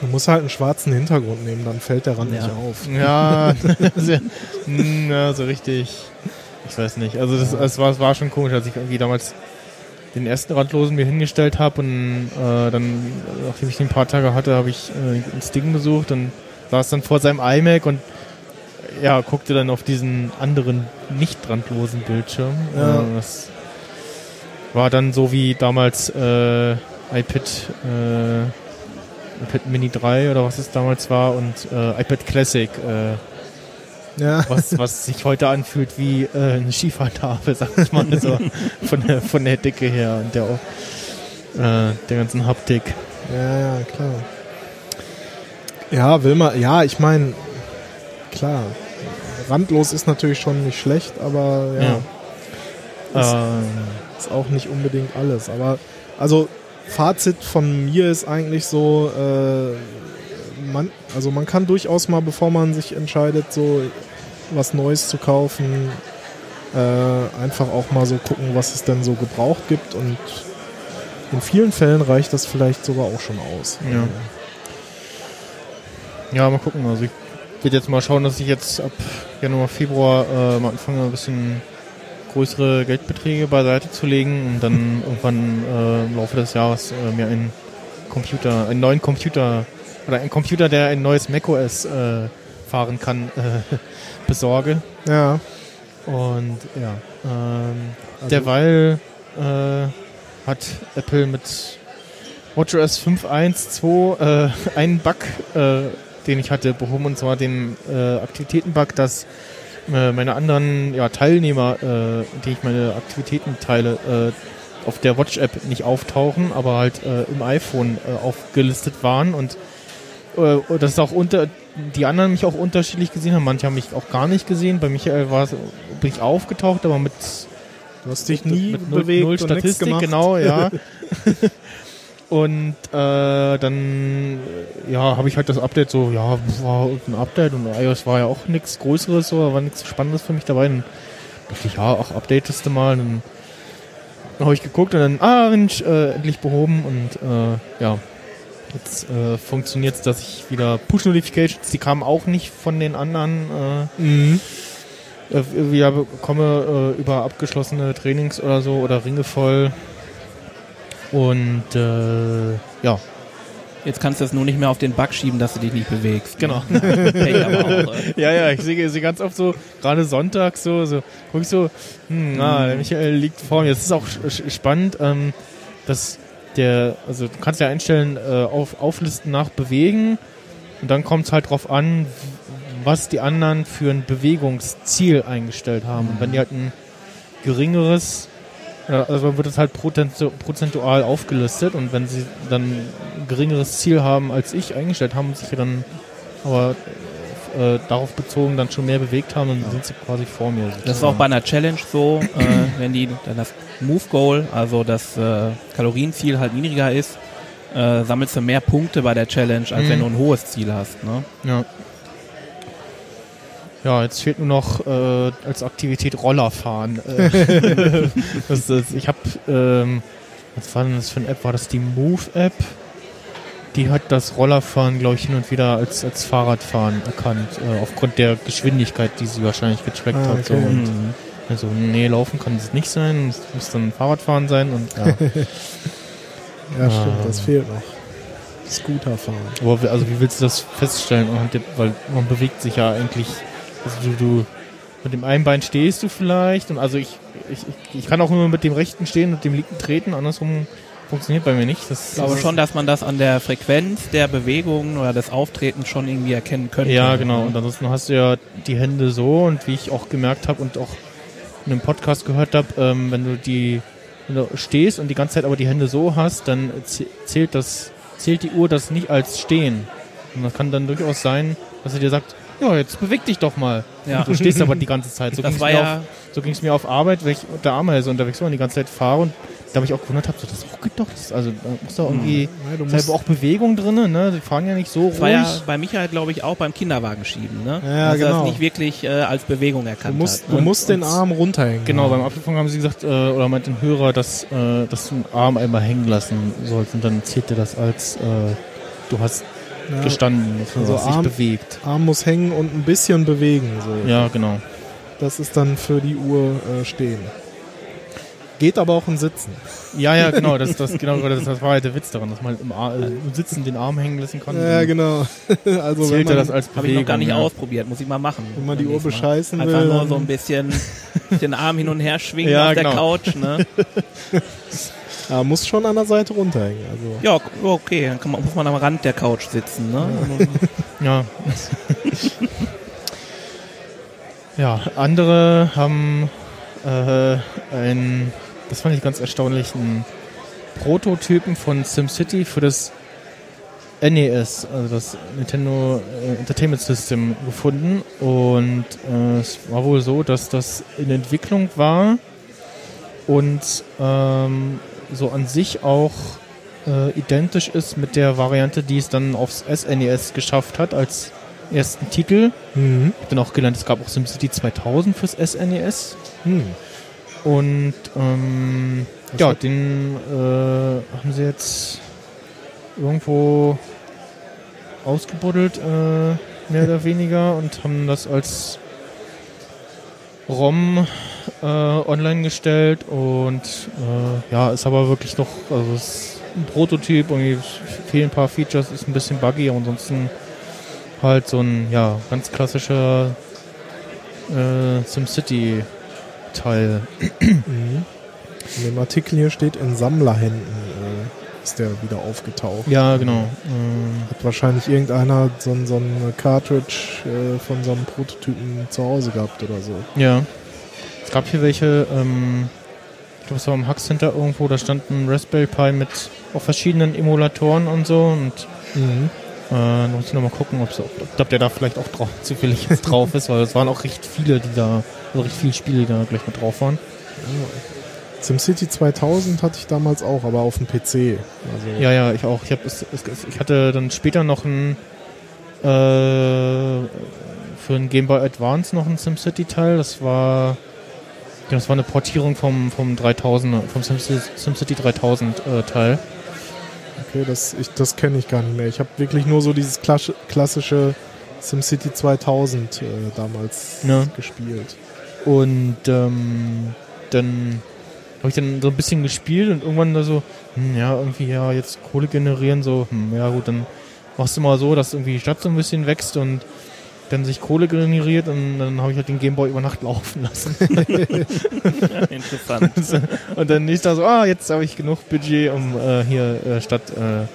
Du musst halt einen schwarzen Hintergrund nehmen, dann fällt der Rand Ja. nicht auf. Ja, so richtig. Ich weiß nicht. Also das, es war, es war schon komisch, als ich irgendwie damals den ersten Randlosen mir hingestellt habe und äh, dann, nachdem ich den ein paar Tage hatte, habe ich äh, ein Ding besucht und saß dann vor seinem iMac und ja, guckte dann auf diesen anderen nicht randlosen Bildschirm. Ja. Äh, das war dann so wie damals äh, iPad äh, iPad Mini 3 oder was es damals war und äh, iPad Classic, äh, Ja. was, was sich heute anfühlt wie äh, eine Skifahrtafel, sag ich mal, so von der, von der Dicke her und der, äh, der ganzen Haptik. Ja, ja, klar. Ja, will man, ja, ich meine, klar, randlos ist natürlich schon nicht schlecht, aber ja, Das- Ähm, ist auch nicht unbedingt alles. Aber, also, Fazit von mir ist eigentlich so, äh, man, also man kann durchaus mal, bevor man sich entscheidet, so was Neues zu kaufen, Äh, einfach auch mal so gucken, was es denn so gebraucht gibt und in vielen Fällen reicht das vielleicht sogar auch schon aus. Ja. Ja, mal gucken. Also ich werde jetzt mal schauen, dass ich jetzt ab Januar, Februar äh, mal anfange, ein bisschen größere Geldbeträge beiseite zu legen und dann irgendwann äh, im Laufe des Jahres äh, mir einen Computer, einen neuen Computer oder einen Computer, der ein neues macOS äh, fahren kann, äh, besorge. Ja. Und ja, ähm, derweil äh, hat Apple mit WatchOS 5.1.2 äh, einen Bug, äh, den ich hatte, behoben, und zwar den äh, Aktivitätenbug, dass äh, meine anderen ja, Teilnehmer, äh, die ich meine Aktivitäten teile, äh, auf der Watch-App nicht auftauchen, aber halt äh, im iPhone äh, aufgelistet waren und äh, das ist auch unter die anderen mich auch unterschiedlich gesehen haben. Manche haben mich auch gar nicht gesehen. Bei Michael war bin ich aufgetaucht, aber mit Du hast dich nie mit null, bewegt null und nichts Statistik, gemacht. genau, ja. und äh, dann ja, habe ich halt das Update so, ja, war ein Update und iOS war ja auch nichts Größeres, so, war nichts Spannendes für mich dabei. Dann dachte ich, ja, ach, updatest du mal. Dann, dann habe ich geguckt und dann, ah, Mensch, äh, endlich behoben und äh, ja, jetzt äh, funktioniert es, dass ich wieder Push-Notifications, die kamen auch nicht von den anderen äh, Mhm. äh, wieder bekomme äh, über abgeschlossene Trainings oder so oder Ringe voll. Und äh, ja, Jetzt kannst du es nur nicht mehr auf den Bug schieben, dass du dich nicht bewegst. genau. Aber auch. äh. ja, ja, ich sehe sie ganz oft so, gerade Sonntag so, so guck ich so, hm, na, der Michael liegt vor mir. Das ist auch spannend, ähm, dass der, also du kannst ja einstellen, äh, auf, auflisten nach Bewegen und dann kommt es halt drauf an, was die anderen für ein Bewegungsziel eingestellt haben. Und wenn die halt ein geringeres, ja, also wird es halt prozentu prozentual aufgelistet und wenn sie dann ein geringeres Ziel haben als ich eingestellt haben, sich dann aber äh, darauf bezogen dann schon mehr bewegt haben, dann sind sie quasi vor mir. Das ist auch bei einer Challenge so, äh, wenn die dann das Move Goal, also das äh, Kalorienziel halt niedriger ist, äh, sammelst du mehr Punkte bei der Challenge, als Mhm. wenn du ein hohes Ziel hast. Ne? Ja. Ja, jetzt fehlt nur noch äh, als Aktivität Rollerfahren. Äh, das ist, ich habe, ähm, was war denn das für eine App? War das die Move-App? Die hat das Rollerfahren, glaube ich, hin und wieder als, als Fahrradfahren erkannt, äh, aufgrund der Geschwindigkeit, die sie wahrscheinlich getrackt Ah, hat. So. Und Mhm. also, nee, laufen kann es nicht sein, es muss dann Fahrradfahren sein und ja. Ja, stimmt, Ah. das fehlt noch. Scooter fahren. Aber also wie willst du das feststellen? Weil man bewegt sich ja eigentlich. Also du, du mit dem einen Bein stehst du vielleicht und also ich, ich, ich- kann auch nur mit dem rechten stehen und dem linken treten, andersrum funktioniert bei mir nicht. Das Ich glaube schon, dass man das an der Frequenz der Bewegungen oder des Auftretens schon irgendwie erkennen könnte. Ja, genau. Und ansonsten hast du ja die Hände so und wie ich auch gemerkt habe und auch in einem Podcast gehört habe, ähm, wenn du die wenn du stehst und die ganze Zeit aber die Hände so hast, dann zäh- zählt das zählt die Uhr das nicht als stehen. Und das kann dann durchaus sein, dass er dir sagt, ja, jetzt beweg dich doch mal. Ja. Du stehst aber die ganze Zeit. So ging's war mir ja- auf, so ging es mir auf Arbeit, wenn ich mit der Ameise unterwegs war und die ganze Zeit fahre und da habe ich auch gewundert, hab, so, das ruckelt doch. Das, also da muss da irgendwie, Ja, du da ist musst, auch Bewegung drin, ne? Die fahren ja nicht so Das war ruhig. ja bei Michael, glaube ich, auch beim Kinderwagen schieben, ne? Ja, Dass er genau. das nicht wirklich äh, als Bewegung du erkannt musst, hat. du Ne? musst den Arm runterhängen. Genau, beim Apfelfunk haben sie gesagt, äh, oder meint den Hörer, dass, äh, dass du den Arm einmal hängen lassen sollst und dann zählt dir das als, äh, du hast Ja, gestanden, also Arm- bewegt. Arm muss hängen und ein bisschen bewegen. So. Ja, genau. Das ist dann für die Uhr äh, stehen. Geht aber auch im Sitzen. Ja, ja, genau, das, das, genau, das, das war halt der Witz daran, dass man im, Ar äh, im Sitzen den Arm hängen lassen kann. Ja, genau. also wenn Zählt er man, das als Habe Bewegung. ich noch gar nicht ja. ausprobiert, muss ich mal machen. wenn man die Uhr Mal. bescheißen Einfach will, nur dann- so ein bisschen den Arm hin und her schwingen Ja, auf der genau. Couch, ne? Ja, muss schon an der Seite runterhängen. Also Ja, okay, dann kann man, muss man am Rand der Couch sitzen, ne? Ja. ja, andere haben äh, ein, das fand ich ganz erstaunlich, einen Prototypen von SimCity für das NES, also das Nintendo äh, Entertainment System, gefunden. Und äh, es war wohl so, dass das in Entwicklung war und ähm, so an sich auch äh, identisch ist mit der Variante, die es dann aufs SNES geschafft hat als ersten Titel. Mhm. Ich dann auch gelernt, es gab auch SimCity 2000 fürs SNES. Hm. Und ähm, Was ja, hat- den äh, haben sie jetzt irgendwo ausgebuddelt, äh, mehr oder weniger, und haben das als ROM äh, online gestellt und äh, ja, ist aber wirklich noch, also es ist ein Prototyp, irgendwie fehlen ein paar Features, ist ein bisschen buggy, aber ansonsten halt so ein, ja, ganz klassischer äh, SimCity-Teil. Mhm. In dem Artikel hier steht, in Sammlerhänden äh, ist der wieder aufgetaucht. Ja, genau. Ähm, Hat wahrscheinlich irgendeiner so, so ein Cartridge äh, von so einem Prototypen zu Hause gehabt oder so. ja. Es gab hier welche, ähm, ich glaube, es war im Hack Center irgendwo, da stand ein Raspberry Pi mit auch verschiedenen Emulatoren und so und Mhm. äh, da muss ich nochmal gucken, ob, ob der da vielleicht auch drauf, zufällig jetzt drauf ist, weil es waren auch recht viele, die da, also recht viele Spiele, die da gleich mit drauf waren. SimCity 2000 hatte ich damals auch, aber auf dem PC. Also, Ja, ja, ich auch. Ich, hab, es, es, ich hatte dann später noch ein äh, für ein Game Boy Advance noch ein SimCity-Teil. Das war das war eine Portierung vom, vom 3000 vom SimCity, SimCity 3000 äh, Teil. Okay, das, ich- das kenne ich gar nicht mehr. Ich habe wirklich nur so dieses klassische, klassische SimCity 2000 äh, damals Ja. gespielt. Und ähm, dann habe ich dann so ein bisschen gespielt und irgendwann da so, hm, ja, irgendwie, ja, jetzt Kohle generieren, so, hm, ja gut, dann machst du mal so, dass irgendwie die Stadt so ein bisschen wächst und dann sich Kohle generiert und dann habe ich halt den Gameboy über Nacht laufen lassen. Interessant. und dann nicht da so, ah, jetzt habe ich genug Budget, um äh, hier äh, Stadt äh,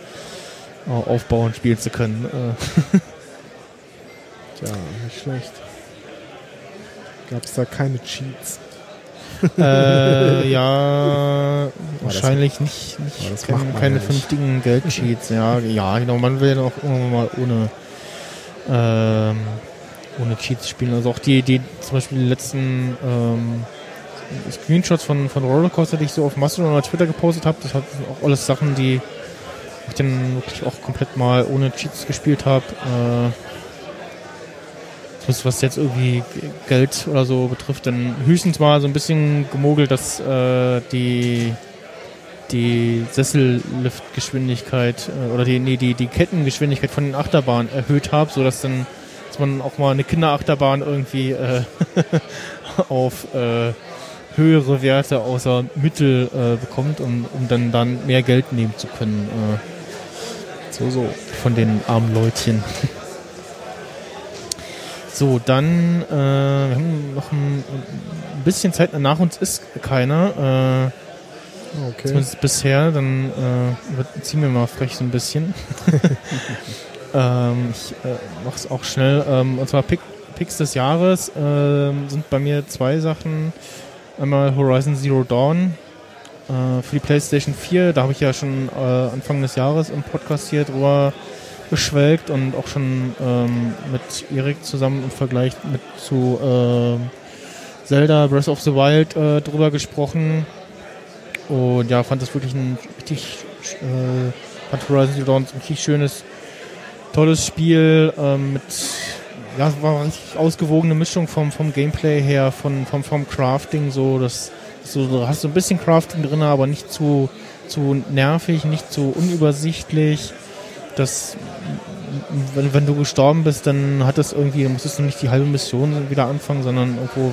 aufbauen, spielen zu können. Äh, Tja, nicht schlecht. Gab es da keine Cheats? äh, ja, wahrscheinlich nicht, nicht man keine ja nicht. vernünftigen Geldcheats. ja, ja, genau. Man will ja auch irgendwann mal ohne, ähm, ohne Cheats spielen. Also auch die, die zum Beispiel die letzten ähm, Screenshots von, von Rollercoaster, die ich so auf Mastodon oder Twitter gepostet habe, das hat auch alles Sachen, die ich dann wirklich auch komplett mal ohne Cheats gespielt habe. Äh, was, was jetzt irgendwie Geld oder so betrifft, dann höchstens mal so ein bisschen gemogelt, dass äh, die die Sesselliftgeschwindigkeit äh, oder die, nee, die, die Kettengeschwindigkeit von den Achterbahnen erhöht habe, sodass dann dass man auch mal eine Kinderachterbahn irgendwie äh, auf äh, höhere Werte außer Mittel äh, bekommt, um, um dann, dann mehr Geld nehmen zu können. Äh, so, so. Von den armen Leutchen. So, dann, äh, wir haben noch ein, ein bisschen Zeit. Nach uns ist keiner. Äh, Okay. Zumindest bisher, dann äh, wird- ziehen wir mal frech so ein bisschen. ähm, ich äh, mach's auch schnell. Ähm, und zwar Pick, Picks des Jahres ähm, sind bei mir zwei Sachen. Einmal Horizon Zero Dawn äh, für die PlayStation 4. Da habe ich ja schon äh, Anfang des Jahres im Podcast hier drüber geschwelgt und auch schon ähm, mit Erik zusammen im Vergleich mit zu ähm, Zelda Breath of the Wild äh, drüber gesprochen. Und ja, fand das wirklich ein richtig, äh, fand Horizon Zero Dawn ein richtig schönes, tolles Spiel, ähm, mit, ja, war eine richtig ausgewogene Mischung vom, vom Gameplay her, von, vom, vom Crafting, so, das, so, du hast so ein bisschen Crafting drin, aber nicht zu, zu nervig, nicht zu unübersichtlich. Das, wenn, wenn du gestorben bist, dann hat das irgendwie, musstest du nicht die halbe Mission wieder anfangen, sondern irgendwo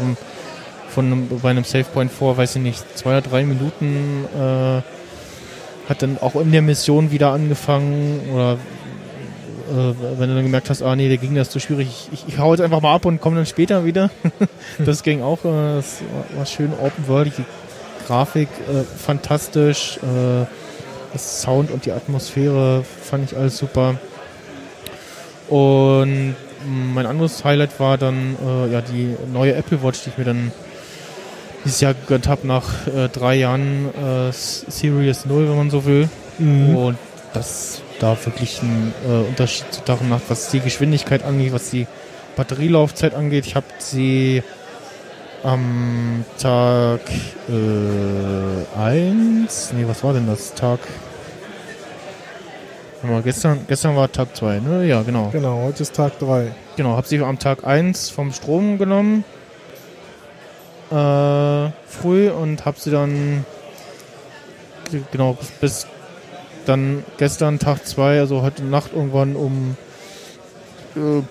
von einem, bei einem Savepoint vor, weiß ich nicht, zwei oder drei Minuten äh, hat dann auch in der Mission wieder angefangen oder äh, wenn du dann gemerkt hast, ah nee, der Gegner ist zu schwierig, ich, ich, ich hau jetzt einfach mal ab und komme dann später wieder. das ging auch, äh, das war, war schön open world, die Grafik äh, fantastisch, äh, das Sound und die Atmosphäre fand ich alles super. Und mein anderes Highlight war dann äh, ja die neue Apple Watch, die ich mir dann dieses Jahr gegönnt habe nach äh, drei Jahren äh, Series 0, wenn man so will. Mhm. Und das da wirklich ein äh, Unterschied zu Tag und Nacht, was die Geschwindigkeit angeht, was die Batterielaufzeit angeht. Ich habe sie am Tag 1, nee, was war denn das? Tag mal, gestern, gestern war Tag 2, ne? Ja, genau. Genau, heute ist Tag 3. Genau, hab sie am Tag 1 vom Strom genommen. Äh, früh und hab sie dann ge- genau bis, dann gestern Tag 2, also heute Nacht irgendwann um äh,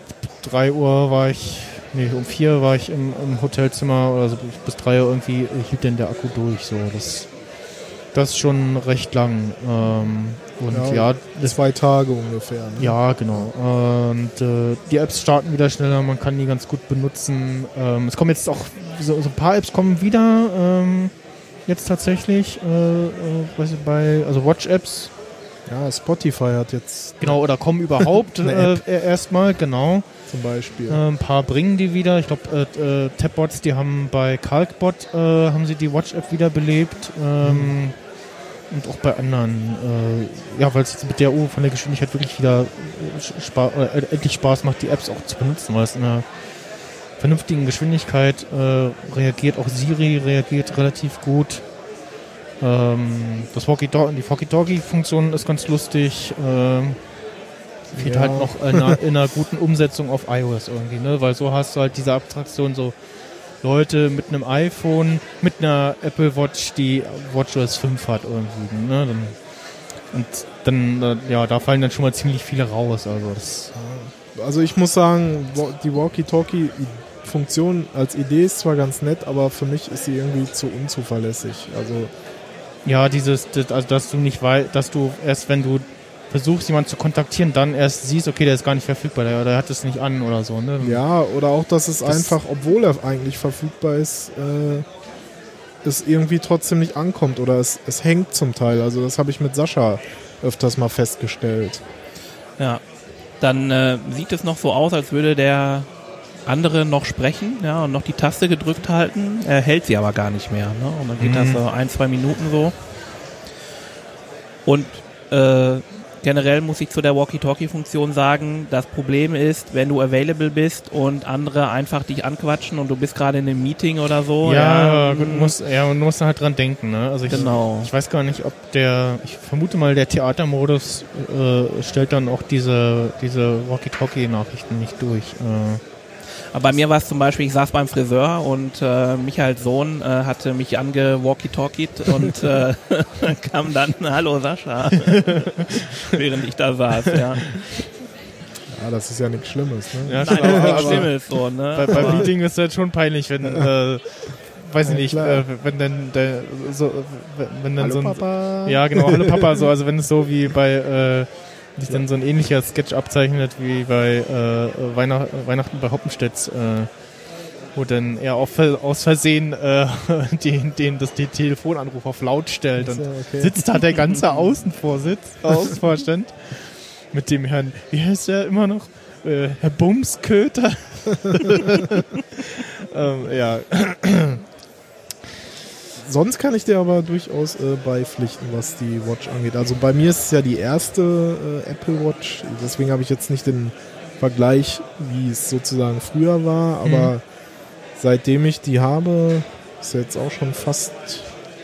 3 Uhr war ich, nee, um 4 war ich im, im Hotelzimmer oder so bis 3 Uhr irgendwie hielt denn der Akku durch. So, das, das ist schon recht lang. Ähm, und Ja, ja, das Zwei Tage ungefähr. Ne? ja, genau. Und äh, die Apps starten wieder schneller, man kann die ganz gut benutzen. Ähm, es kommen jetzt auch so, so ein paar Apps kommen wieder ähm, jetzt tatsächlich. Äh, äh, ich, bei also Watch Apps Ja, Spotify hat jetzt genau oder kommen überhaupt Eine äh, erstmal genau. zum Beispiel. Äh, ein paar bringen die wieder. Ich glaube, äh, äh, Tapbots, die haben bei Calcbot äh, haben sie die Watch App wiederbelebt. Ähm, Und auch bei anderen, äh, ja, weil es jetzt mit der Uhr von der Geschwindigkeit wirklich wieder äh, Spa äh, endlich Spaß macht, die Apps auch zu benutzen, weil es in einer vernünftigen Geschwindigkeit äh, reagiert. Auch Siri reagiert relativ gut. Ähm, das Walkie-Talkie, die Walkie-Talkie-Funktion ist ganz lustig. Ähm, fehlt Ja. halt noch in einer, in einer guten Umsetzung auf iOS irgendwie, ne? Weil so hast du halt diese Abstraktion so Leute mit einem iPhone, mit einer Apple Watch, die WatchOS 5 hat irgendwie, ne? Dann, und dann, ja, da fallen dann schon mal ziemlich viele raus. Also das, Also ich muss sagen, die Walkie-Talkie-Funktion als Idee ist zwar ganz nett, aber für mich ist sie irgendwie zu unzuverlässig. Also ja, dieses, das, also dass du nicht weißt, dass du erst, wenn du versuchst, jemanden zu kontaktieren, dann erst siehst, okay, der ist gar nicht verfügbar, der, der hat es nicht an oder so, ne? ja, oder auch, dass es Das- einfach, obwohl er eigentlich verfügbar ist, äh, es irgendwie trotzdem nicht ankommt oder es, es hängt zum Teil. Also das habe ich mit Sascha öfters mal festgestellt. Ja. Dann äh, sieht es noch so aus, als würde der andere noch sprechen, ja, und noch die Taste gedrückt halten. Er hält sie aber gar nicht mehr, ne? Und dann geht das Mhm. so ein, zwei Minuten so. Und äh, generell muss ich zu der Walkie-Talkie-Funktion sagen, das Problem ist, wenn du available bist und andere einfach dich anquatschen und du bist gerade in einem Meeting oder so. ja, mm, gut, muss, ja, man muss halt dran denken, ne? Also ich, Genau. ich weiß gar nicht, ob der, ich vermute mal, der Theatermodus äh, stellt dann auch diese, diese Walkie-Talkie-Nachrichten nicht durch. Äh, Aber bei mir war es zum Beispiel, ich saß beim Friseur und äh, Michaels Sohn äh, hatte mich angewalkie-talkied und äh, kam dann, hallo Sascha, während ich da saß, ja. Ja, das ist ja nichts Schlimmes. Ne? ja, Nein, das ist nichts Schlimmes so, ne? Bei, beim Meeting ist das schon peinlich, wenn, äh, weiß ich Ja, nicht, äh, wenn dann der, so, wenn- wenn dann Hallo so ein, Papa. ja genau, hallo Papa, so, also wenn es so wie bei, äh, sich dann so ein ähnlicher Sketch abzeichnet wie bei äh, Weihnacht, Weihnachten bei Hoppenstedt, äh, wo dann er auf, aus Versehen äh, den, den, das, den Telefonanruf auf laut stellt und okay. sitzt da der ganze Außenvorsitz, Außenvorstand mit dem Herrn, wie heißt der immer noch? Äh, Herr Bumsköter. ähm, ja, Sonst kann ich dir aber durchaus äh, beipflichten, was die Watch angeht. Also bei mir ist es ja die erste äh, Apple Watch, deswegen habe ich jetzt nicht den Vergleich, wie es sozusagen früher war, aber seitdem ich die habe, ist jetzt auch schon fast,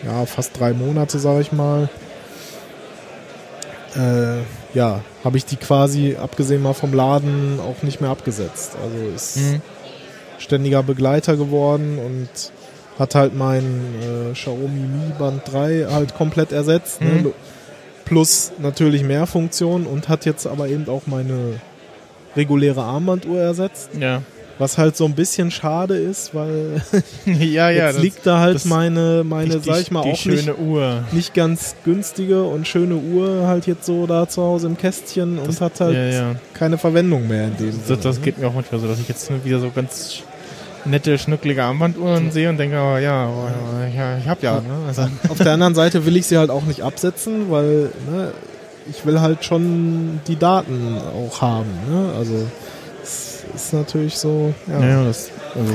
ja, fast drei Monate, sage ich mal. Äh, ja, habe ich die quasi, abgesehen mal vom Laden, auch nicht mehr abgesetzt. Also ist Mhm. ständiger Begleiter geworden und hat halt mein äh, Xiaomi Mi Band 3 halt komplett ersetzt. Mhm. Ne? Plus natürlich mehr Funktionen und hat jetzt aber eben auch meine reguläre Armbanduhr ersetzt. ja. Was halt so ein bisschen schade ist, weil ja, ja. jetzt liegt da halt das- meine, meine, die, sag ich mal, auch nicht, Uhr. nicht ganz günstige und schöne Uhr halt jetzt so da zu Hause im Kästchen und hat halt ja, ja. keine Verwendung mehr in dem Das, Sinne, das ne? geht mir auch manchmal so, dass ich jetzt wieder so ganz nette, schnucklige Armbanduhren sehe und denke, oh, ja, oh, ja, ich hab ja. Ne? Also, Auf der anderen Seite will ich sie halt auch nicht absetzen, weil ne, ich will halt schon die Daten auch haben. Ne? Also es ist natürlich so, ja. ja, das, also,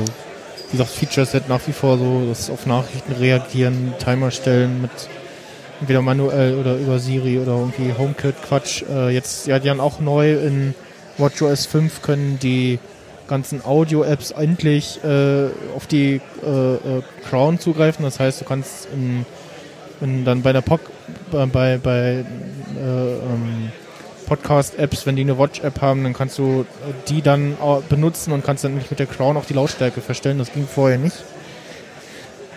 wie gesagt, Feature Set nach wie vor so, das auf Nachrichten reagieren, Timer stellen mit entweder manuell oder über Siri oder irgendwie HomeKit-Quatsch. Äh, jetzt, ja, die haben auch neu in WatchOS 5 können die ganzen Audio-Apps endlich äh, auf die äh, äh, Crown zugreifen. Das heißt, du kannst in, in dann bei der POC, bei, bei, äh, ähm, Podcast-Apps, wenn die eine Watch-App haben, dann kannst du die dann benutzen und kannst dann mit der Crown auch die Lautstärke verstellen. Das ging vorher nicht.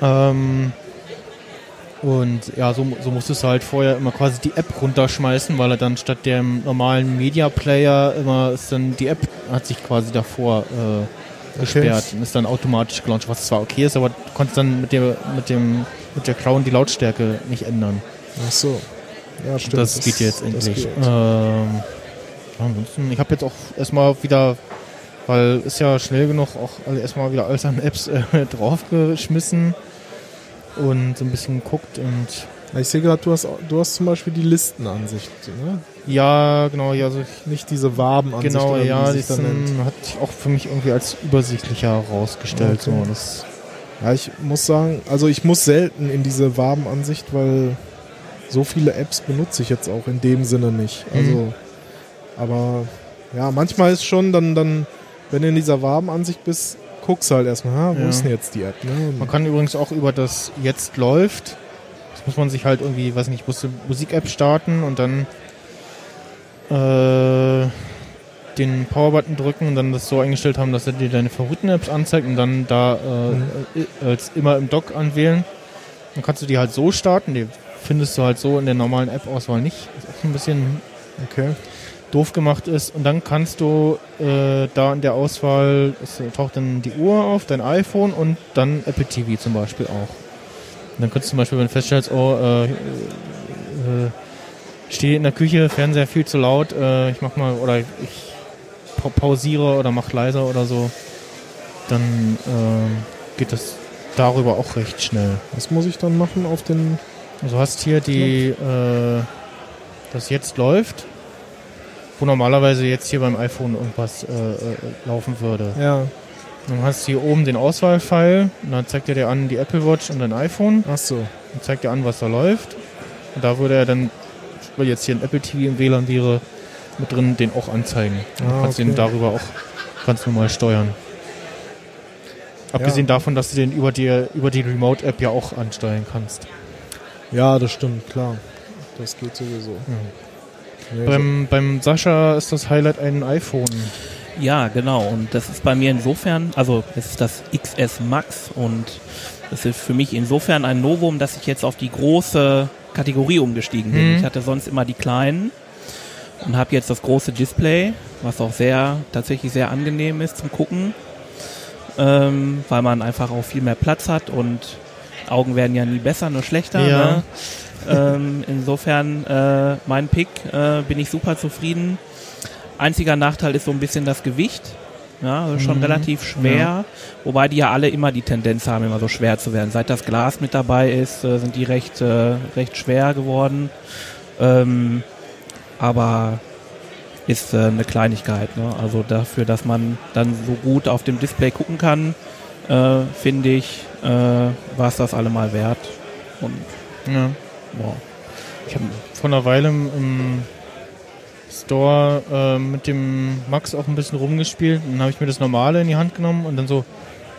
Ähm, und ja, so, so musstest du halt vorher immer quasi die App runterschmeißen, weil er dann statt dem normalen Media Player immer ist dann die App hat sich quasi davor äh, gesperrt okay. und ist dann automatisch gelauncht, was zwar okay ist, aber du konntest dann mit der, mit dem, mit der Crown die Lautstärke nicht ändern. Ach so. Ja, stimmt. Das, das geht jetzt endlich. Ähm, ansonsten, ich habe jetzt auch erstmal wieder, weil ist ja schnell genug, auch also erstmal wieder alles an Apps äh, draufgeschmissen und so ein bisschen geguckt und. Ich sehe gerade, du hast, du hast zum Beispiel die Listenansicht, ne? Ja, genau, ja, also nicht diese Wabenansicht. Genau, ja, die hat sich auch für mich irgendwie als übersichtlicher herausgestellt. Okay. So, das ja, ich muss sagen, also ich muss selten in diese Wabenansicht, weil so viele Apps benutze ich jetzt auch in dem Sinne nicht. Also, mhm. aber ja, manchmal ist schon dann, dann, wenn du in dieser Wabenansicht bist, guckst halt erstmal, ha, wo ja. ist denn jetzt die App? Ne? Man kann übrigens auch über das Jetzt läuft, das muss man sich halt irgendwie, weiß nicht, musste Musik-App starten und dann äh, den Power-Button drücken und dann das so eingestellt haben, dass er dir deine Favoriten-Apps anzeigt und dann da äh, mhm. als immer im Dock anwählen. Dann kannst du die halt so starten, die findest du halt so in der normalen App-Auswahl nicht. Ist auch ein bisschen okay doof gemacht ist. Und dann kannst du äh, da in der Auswahl, es taucht dann die Uhr auf, dein iPhone und dann Apple TV zum Beispiel auch. Und dann kannst du zum Beispiel, wenn du feststellst, oh, äh, äh, stehe in der Küche, Fernseher viel zu laut, äh, ich mach mal, oder ich pausiere oder mach leiser oder so, dann äh, geht das darüber auch recht schnell. Was muss ich dann machen auf den... Also hast hier die, äh, das jetzt läuft wo normalerweise jetzt hier beim iPhone irgendwas äh, äh, laufen würde. Ja. Dann hast du hier oben den Auswahlpfeil und dann zeigt er dir an die Apple Watch und dein iPhone. Ach so. Und zeigt dir an, was da läuft. Und da würde er dann, weil jetzt hier ein Apple TV im WLAN wäre, mit drin den auch anzeigen. Und ah, kannst okay. den darüber auch ganz normal steuern. Abgesehen ja. davon, dass du den über die, über die Remote-App ja auch ansteuern kannst. Ja, das stimmt, klar. Das geht sowieso. Ja. Beim, beim Sascha ist das Highlight ein iPhone. Ja, genau. Und das ist bei mir insofern, also es ist das XS Max und es ist für mich insofern ein Novum, dass ich jetzt auf die große Kategorie umgestiegen bin. Mhm. Ich hatte sonst immer die kleinen und habe jetzt das große Display, was auch sehr, tatsächlich sehr angenehm ist zum Gucken, ähm, weil man einfach auch viel mehr Platz hat und Augen werden ja nie besser, nur schlechter. Ja. Ne? Ähm, insofern äh, mein Pick, äh, bin ich super zufrieden. Einziger Nachteil ist so ein bisschen das Gewicht. Ja, also schon mhm. relativ schwer, ja. wobei die ja alle immer die Tendenz haben, immer so schwer zu werden. Seit das Glas mit dabei ist, äh, sind die recht, äh, recht schwer geworden. Ähm, aber ist äh, eine Kleinigkeit. Ne? Also dafür, dass man dann so gut auf dem Display gucken kann, äh, finde ich, war es das allemal wert. Und ja. Wow. Ich habe vor einer Weile im Store äh, mit dem Max auch ein bisschen rumgespielt. Dann habe ich mir das normale in die Hand genommen und dann so,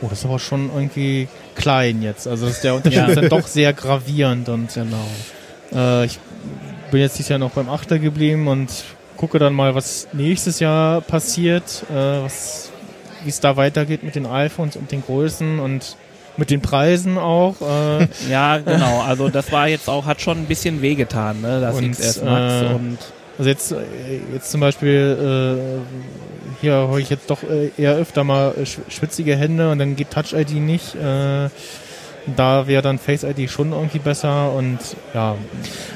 oh, das ist aber schon irgendwie klein jetzt. Also der Unterschied ja. ist dann doch sehr gravierend und genau. Äh, ich bin jetzt dieses Jahr noch beim Achter geblieben und gucke dann mal, was nächstes Jahr passiert, äh, wie es da weitergeht mit den iPhones und den Größen und mit den Preisen auch. Äh. ja, genau. Also das war jetzt auch, hat schon ein bisschen wehgetan, ne, das und, XS Max. Äh, und also jetzt, äh, jetzt zum Beispiel, äh, hier habe ich jetzt doch äh, eher öfter mal schwitzige Hände und dann geht Touch ID nicht. Äh, da wäre dann Face ID schon irgendwie besser und ja.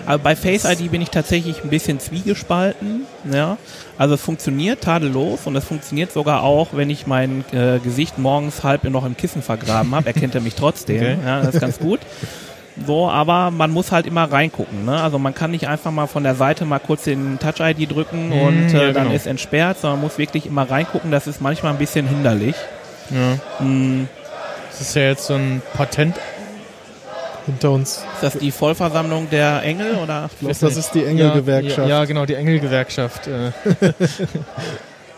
Aber bei Face ID bin ich tatsächlich ein bisschen zwiegespalten. Ja. Also es funktioniert tadellos und es funktioniert sogar auch, wenn ich mein äh, Gesicht morgens halb noch im Kissen vergraben habe, erkennt er mich trotzdem. Okay. Ja, das ist ganz gut. So, aber man muss halt immer reingucken. Ne? Also man kann nicht einfach mal von der Seite mal kurz den Touch-ID drücken mm, und äh, ja, dann genau. ist entsperrt, sondern man muss wirklich immer reingucken. Das ist manchmal ein bisschen hinderlich. Ja. Mm, das ist ja jetzt so ein Patent hinter uns. Ist das die Vollversammlung der Engel oder? Ich glaube, das ist die Engelgewerkschaft. Ja, ja, genau, die Engelgewerkschaft, äh,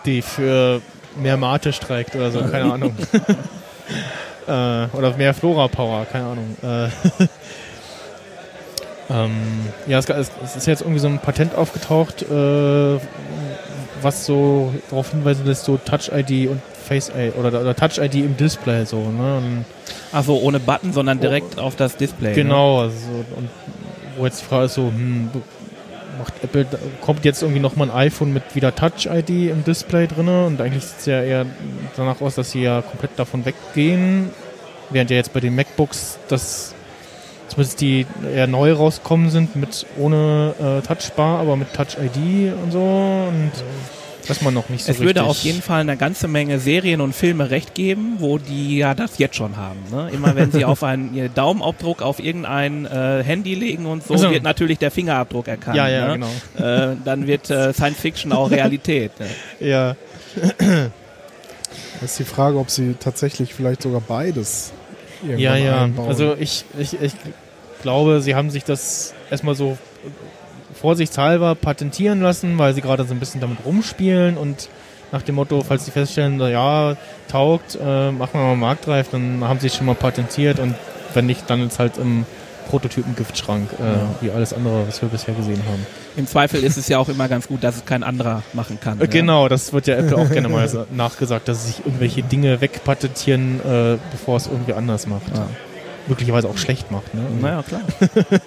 die für mehr Mate streikt oder so, keine Ahnung. äh, oder mehr Flora Power, keine Ahnung. Äh, Ähm, ja, es, es, ist jetzt irgendwie so ein Patent aufgetaucht, äh, was so darauf hinweisen lässt, so Touch-ID und Face-ID oder, oder Touch-ID im Display so. Ne? Und Ach so, ohne Button, sondern direkt auf das Display. Ne? genau, also, und wo jetzt die Frage ist so, hm, macht Apple, kommt jetzt irgendwie nochmal ein iPhone mit wieder Touch-ID im Display drin und eigentlich sieht es ja eher danach aus, dass sie ja komplett davon weggehen, während ja jetzt bei den MacBooks das zumindest die eher neu rausgekommen sind mit ohne äh, Touchbar, aber mit Touch-ID und so und weiß man noch nicht so Es würde auf jeden Fall eine ganze Menge Serien und Filme recht geben, wo die ja das jetzt schon haben. Ne? Immer wenn sie auf einen ihr Daumenabdruck auf irgendein äh, Handy legen und so, Also- wird natürlich der Fingerabdruck erkannt. Ja, ja, ne? genau. Äh, dann wird äh, Science Fiction auch Realität. Ne? Ja, Das ist die Frage, ob sie tatsächlich vielleicht sogar beides irgendwann ja, ja. einbauen. Also ich, ich, ich glaube, sie haben sich das erstmal so vorsichtshalber patentieren lassen, weil sie gerade so ein bisschen damit rumspielen und nach dem Motto, falls sie feststellen, ja, taugt, äh, machen wir mal marktreif, dann haben sie es schon mal patentiert und wenn nicht, dann ist halt im Prototypen-Giftschrank, äh, wie alles andere, was wir bisher gesehen haben. Im Zweifel ist es ja auch immer ganz gut, dass es kein anderer machen kann. Äh, ne? Genau, das wird ja Apple auch gerne mal nachgesagt, dass sie sich irgendwelche Dinge wegpatentieren, äh, bevor es irgendwie anders macht. Ja. Möglicherweise auch schlecht macht, ne? Naja, klar.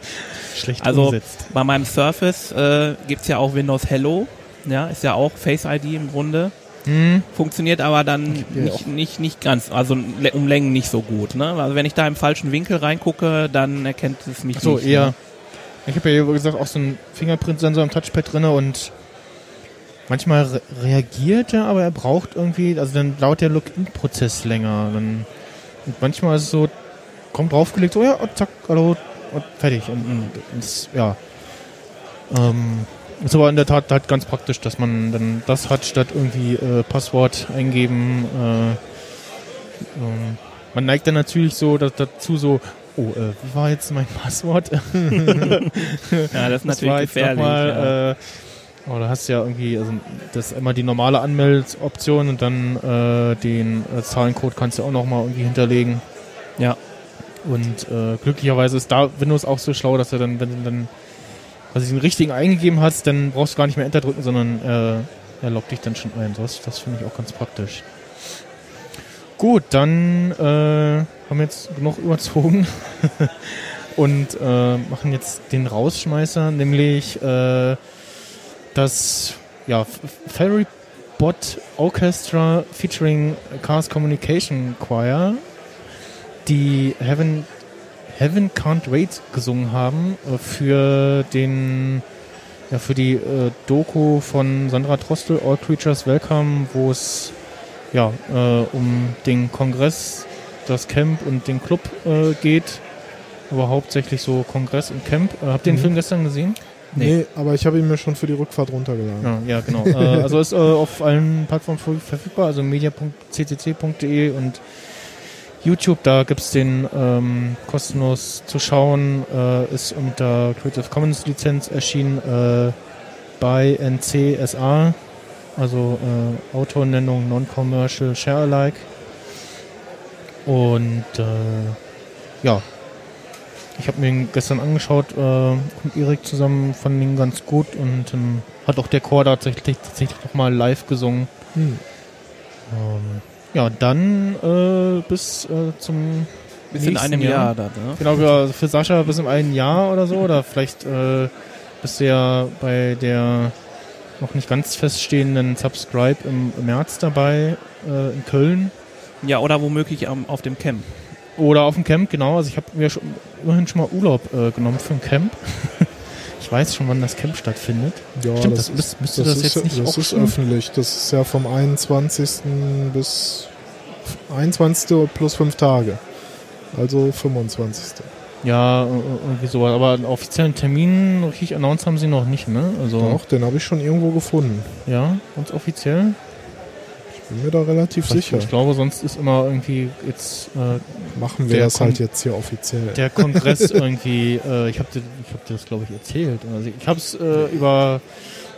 Schlecht Also umsetzt. bei meinem Surface äh, gibt's ja auch Windows Hello. Ja, ist ja auch Face ID im Grunde. Hm. Funktioniert aber dann nicht, nicht, nicht ganz, also um Längen nicht so gut. Ne? Also wenn ich da im falschen Winkel reingucke, dann erkennt es mich So, nicht. eher. Ne? Ich habe ja, wie gesagt, auch so einen Fingerprint-Sensor im Touchpad drin und manchmal re reagiert er, aber er braucht irgendwie, also dann dauert der Login-Prozess länger. Dann, und manchmal ist es so, kommt draufgelegt, so, ja, zack, hallo, und fertig. Und, und, es- ja. Ähm, ist aber in der Tat halt ganz praktisch, dass man dann das hat, statt irgendwie äh, Passwort eingeben. Äh, ähm, man neigt dann natürlich so da, dazu so, oh, äh, wie war jetzt mein Passwort? Ja, das ist Das natürlich gefährlich. noch ja. Mal, äh, oh, da hast du ja irgendwie, also das ist immer die normale Anmeldoption und dann äh, den äh, Zahlencode kannst du auch nochmal irgendwie hinterlegen. Ja. Und äh, glücklicherweise ist da Windows auch so schlau, dass er dann, wenn du dann quasi den richtigen eingegeben hast, dann brauchst du gar nicht mehr Enter drücken, sondern äh, er loggt dich dann schon ein. Das, das finde ich auch ganz praktisch. Gut, dann äh, haben wir jetzt genug überzogen und äh, machen jetzt den Rausschmeißer, nämlich äh, das ja, Ferry Bot Orchestra featuring Cars Communication Choir, die Heaven, Heaven Can't Wait gesungen haben äh, für den ja, für die äh, Doku von Sandra Trostel, All Creatures Welcome, wo es ja, äh, um den Kongress, das Camp und den Club äh, geht. Aber hauptsächlich so Kongress und Camp. Äh, habt ihr den Mhm. Film gestern gesehen? nee. aber ich habe ihn mir schon für die Rückfahrt runtergeladen. Ja, ja genau. äh, also ist auf allen Plattformen ver- verfügbar, also media.ccc.de und YouTube, da gibt's den ähm, kostenlos zu schauen, äh, ist unter Creative Commons Lizenz erschienen äh, bei NCSA, also äh, Autornennung Non-Commercial Share Alike. Und äh, ja, ich habe mir ihn gestern angeschaut äh, mit Erik zusammen, fand ihn ganz gut und ähm, hat auch der Chor tatsächlich, tatsächlich nochmal live gesungen. Hm. Ähm, ja, dann äh, bis äh, zum Bis in einem Jahr, dann, ne? Genau, für, für Sascha bis in einem Jahr oder so. Oder vielleicht äh, bist du ja bei der noch nicht ganz feststehenden Subscribe im, im März dabei äh, in Köln. Ja, oder womöglich am, auf dem Camp. Oder auf dem Camp, genau. Also ich habe mir schon, immerhin schon mal Urlaub äh, genommen für ein Camp. ich weiß schon, wann das Camp stattfindet. Ja, Stimmt, das, das müsst- müsste das das ist, jetzt nicht das ist schon- öffentlich. Das ist ja vom 21. bis 21. plus fünf Tage. Also 25. Ja, äh, irgendwie sowas. Aber einen offiziellen Termin richtig announced haben sie noch nicht, ne? Also, Doch, den habe ich schon irgendwo gefunden. ja, ganz offiziell. Bin mir da relativ sicher. Ich glaube, sonst ist immer irgendwie jetzt äh, Machen wir das halt kommt- jetzt hier offiziell. der Kongress irgendwie, äh, ich habe dir, ich hab dir das, glaube ich, erzählt. Also ich habe es äh, über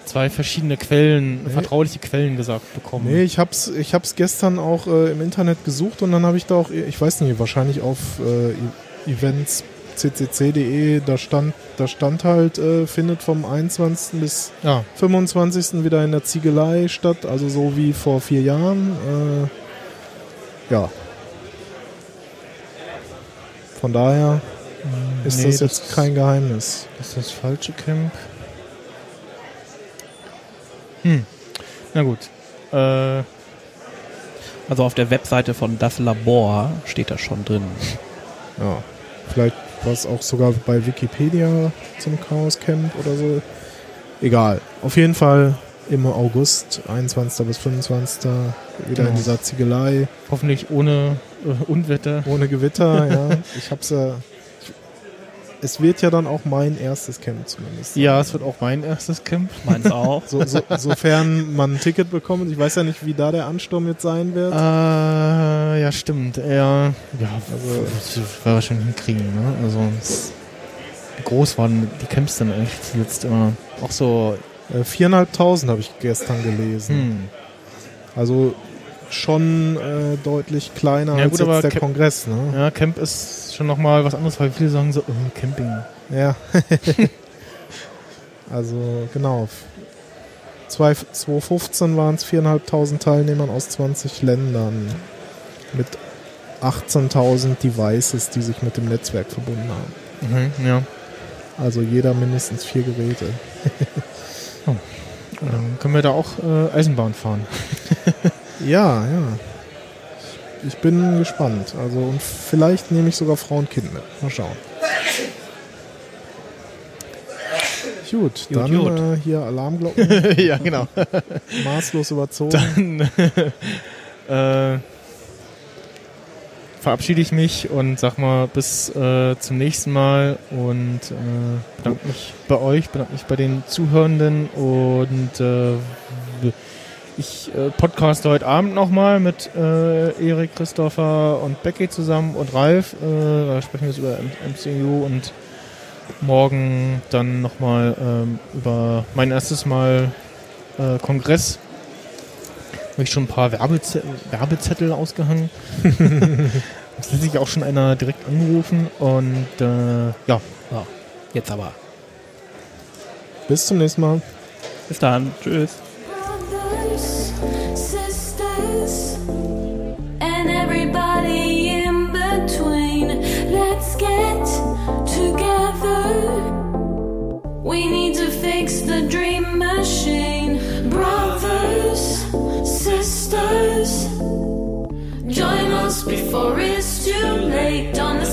zwei verschiedene Quellen, Nee. vertrauliche Quellen gesagt bekommen. Nee, ich hab's, ich hab's gestern auch äh, im Internet gesucht und dann habe ich da auch, ich weiß nicht, wahrscheinlich auf äh, E- ccc.de, da stand, da stand halt, äh, findet vom 21. bis Ja, 25. wieder in der Ziegelei statt, also so wie vor vier Jahren. Äh, ja. Von daher ist nee, das jetzt kein Geheimnis. Das ist das falsche Camp. Hm. Na gut. Äh, Also auf der Webseite von Das Labor steht das schon drin. Ja. Vielleicht war es auch sogar bei Wikipedia zum Chaos Camp oder so. Egal. Auf jeden Fall im August, 21. bis 25. wieder Genau. in dieser Ziegelei. hoffentlich ohne äh, Unwetter. Ohne Gewitter, ja. Ich hab's ja. Es wird ja dann auch mein erstes Camp zumindest. sein. Ja, es wird auch mein erstes Camp. Meins auch. So, so, sofern man ein Ticket bekommt. Ich weiß ja nicht, wie da der Ansturm jetzt sein wird. Äh, ja, stimmt. Ja, ja Also- das werden wir wahrscheinlich hinkriegen. Ne? Also, groß waren die Camps denn eigentlich jetzt immer? Auch so, Äh, Viereinhalbtausend habe ich gestern gelesen. hm. Also schon äh, deutlich kleiner Ja, als gut, aber jetzt der Camp- Kongress, ne? Ja, Camp ist schon nochmal was anderes, weil viele sagen so, oh, Camping. Ja. also genau. Zwei- 2015 waren es 4.500 Teilnehmern aus 20 Ländern mit 18.000 Devices, die sich mit dem Netzwerk verbunden haben. Mhm, ja. Also jeder mindestens vier Geräte. Dann können wir da auch äh, Eisenbahn fahren. Ja, ja. Ich bin gespannt. Also und vielleicht nehme ich sogar Frau und Kind mit. Mal schauen. Gut, Gut, dann gut. Äh, hier Alarmglocken ja, genau. maßlos überzogen. Dann äh, verabschiede ich mich und sag mal bis äh, zum nächsten Mal und äh, bedanke mich bei euch, bedanke mich bei den Zuhörenden und äh, ich äh, podcaste heute Abend nochmal mit äh, Erik, Christopher und Becky zusammen und Ralf. Äh, da sprechen wir jetzt über M MCU und morgen dann nochmal ähm, über mein erstes Mal äh, Kongress. Habe ich schon ein paar Werbezettel, Werbezettel ausgehangen. Es hat sich auch schon einer direkt angerufen und äh, ja, So, jetzt aber. Bis zum nächsten Mal. Bis dann. Tschüss. To the dream machine. Brothers, sisters, join us before it's too late. Don't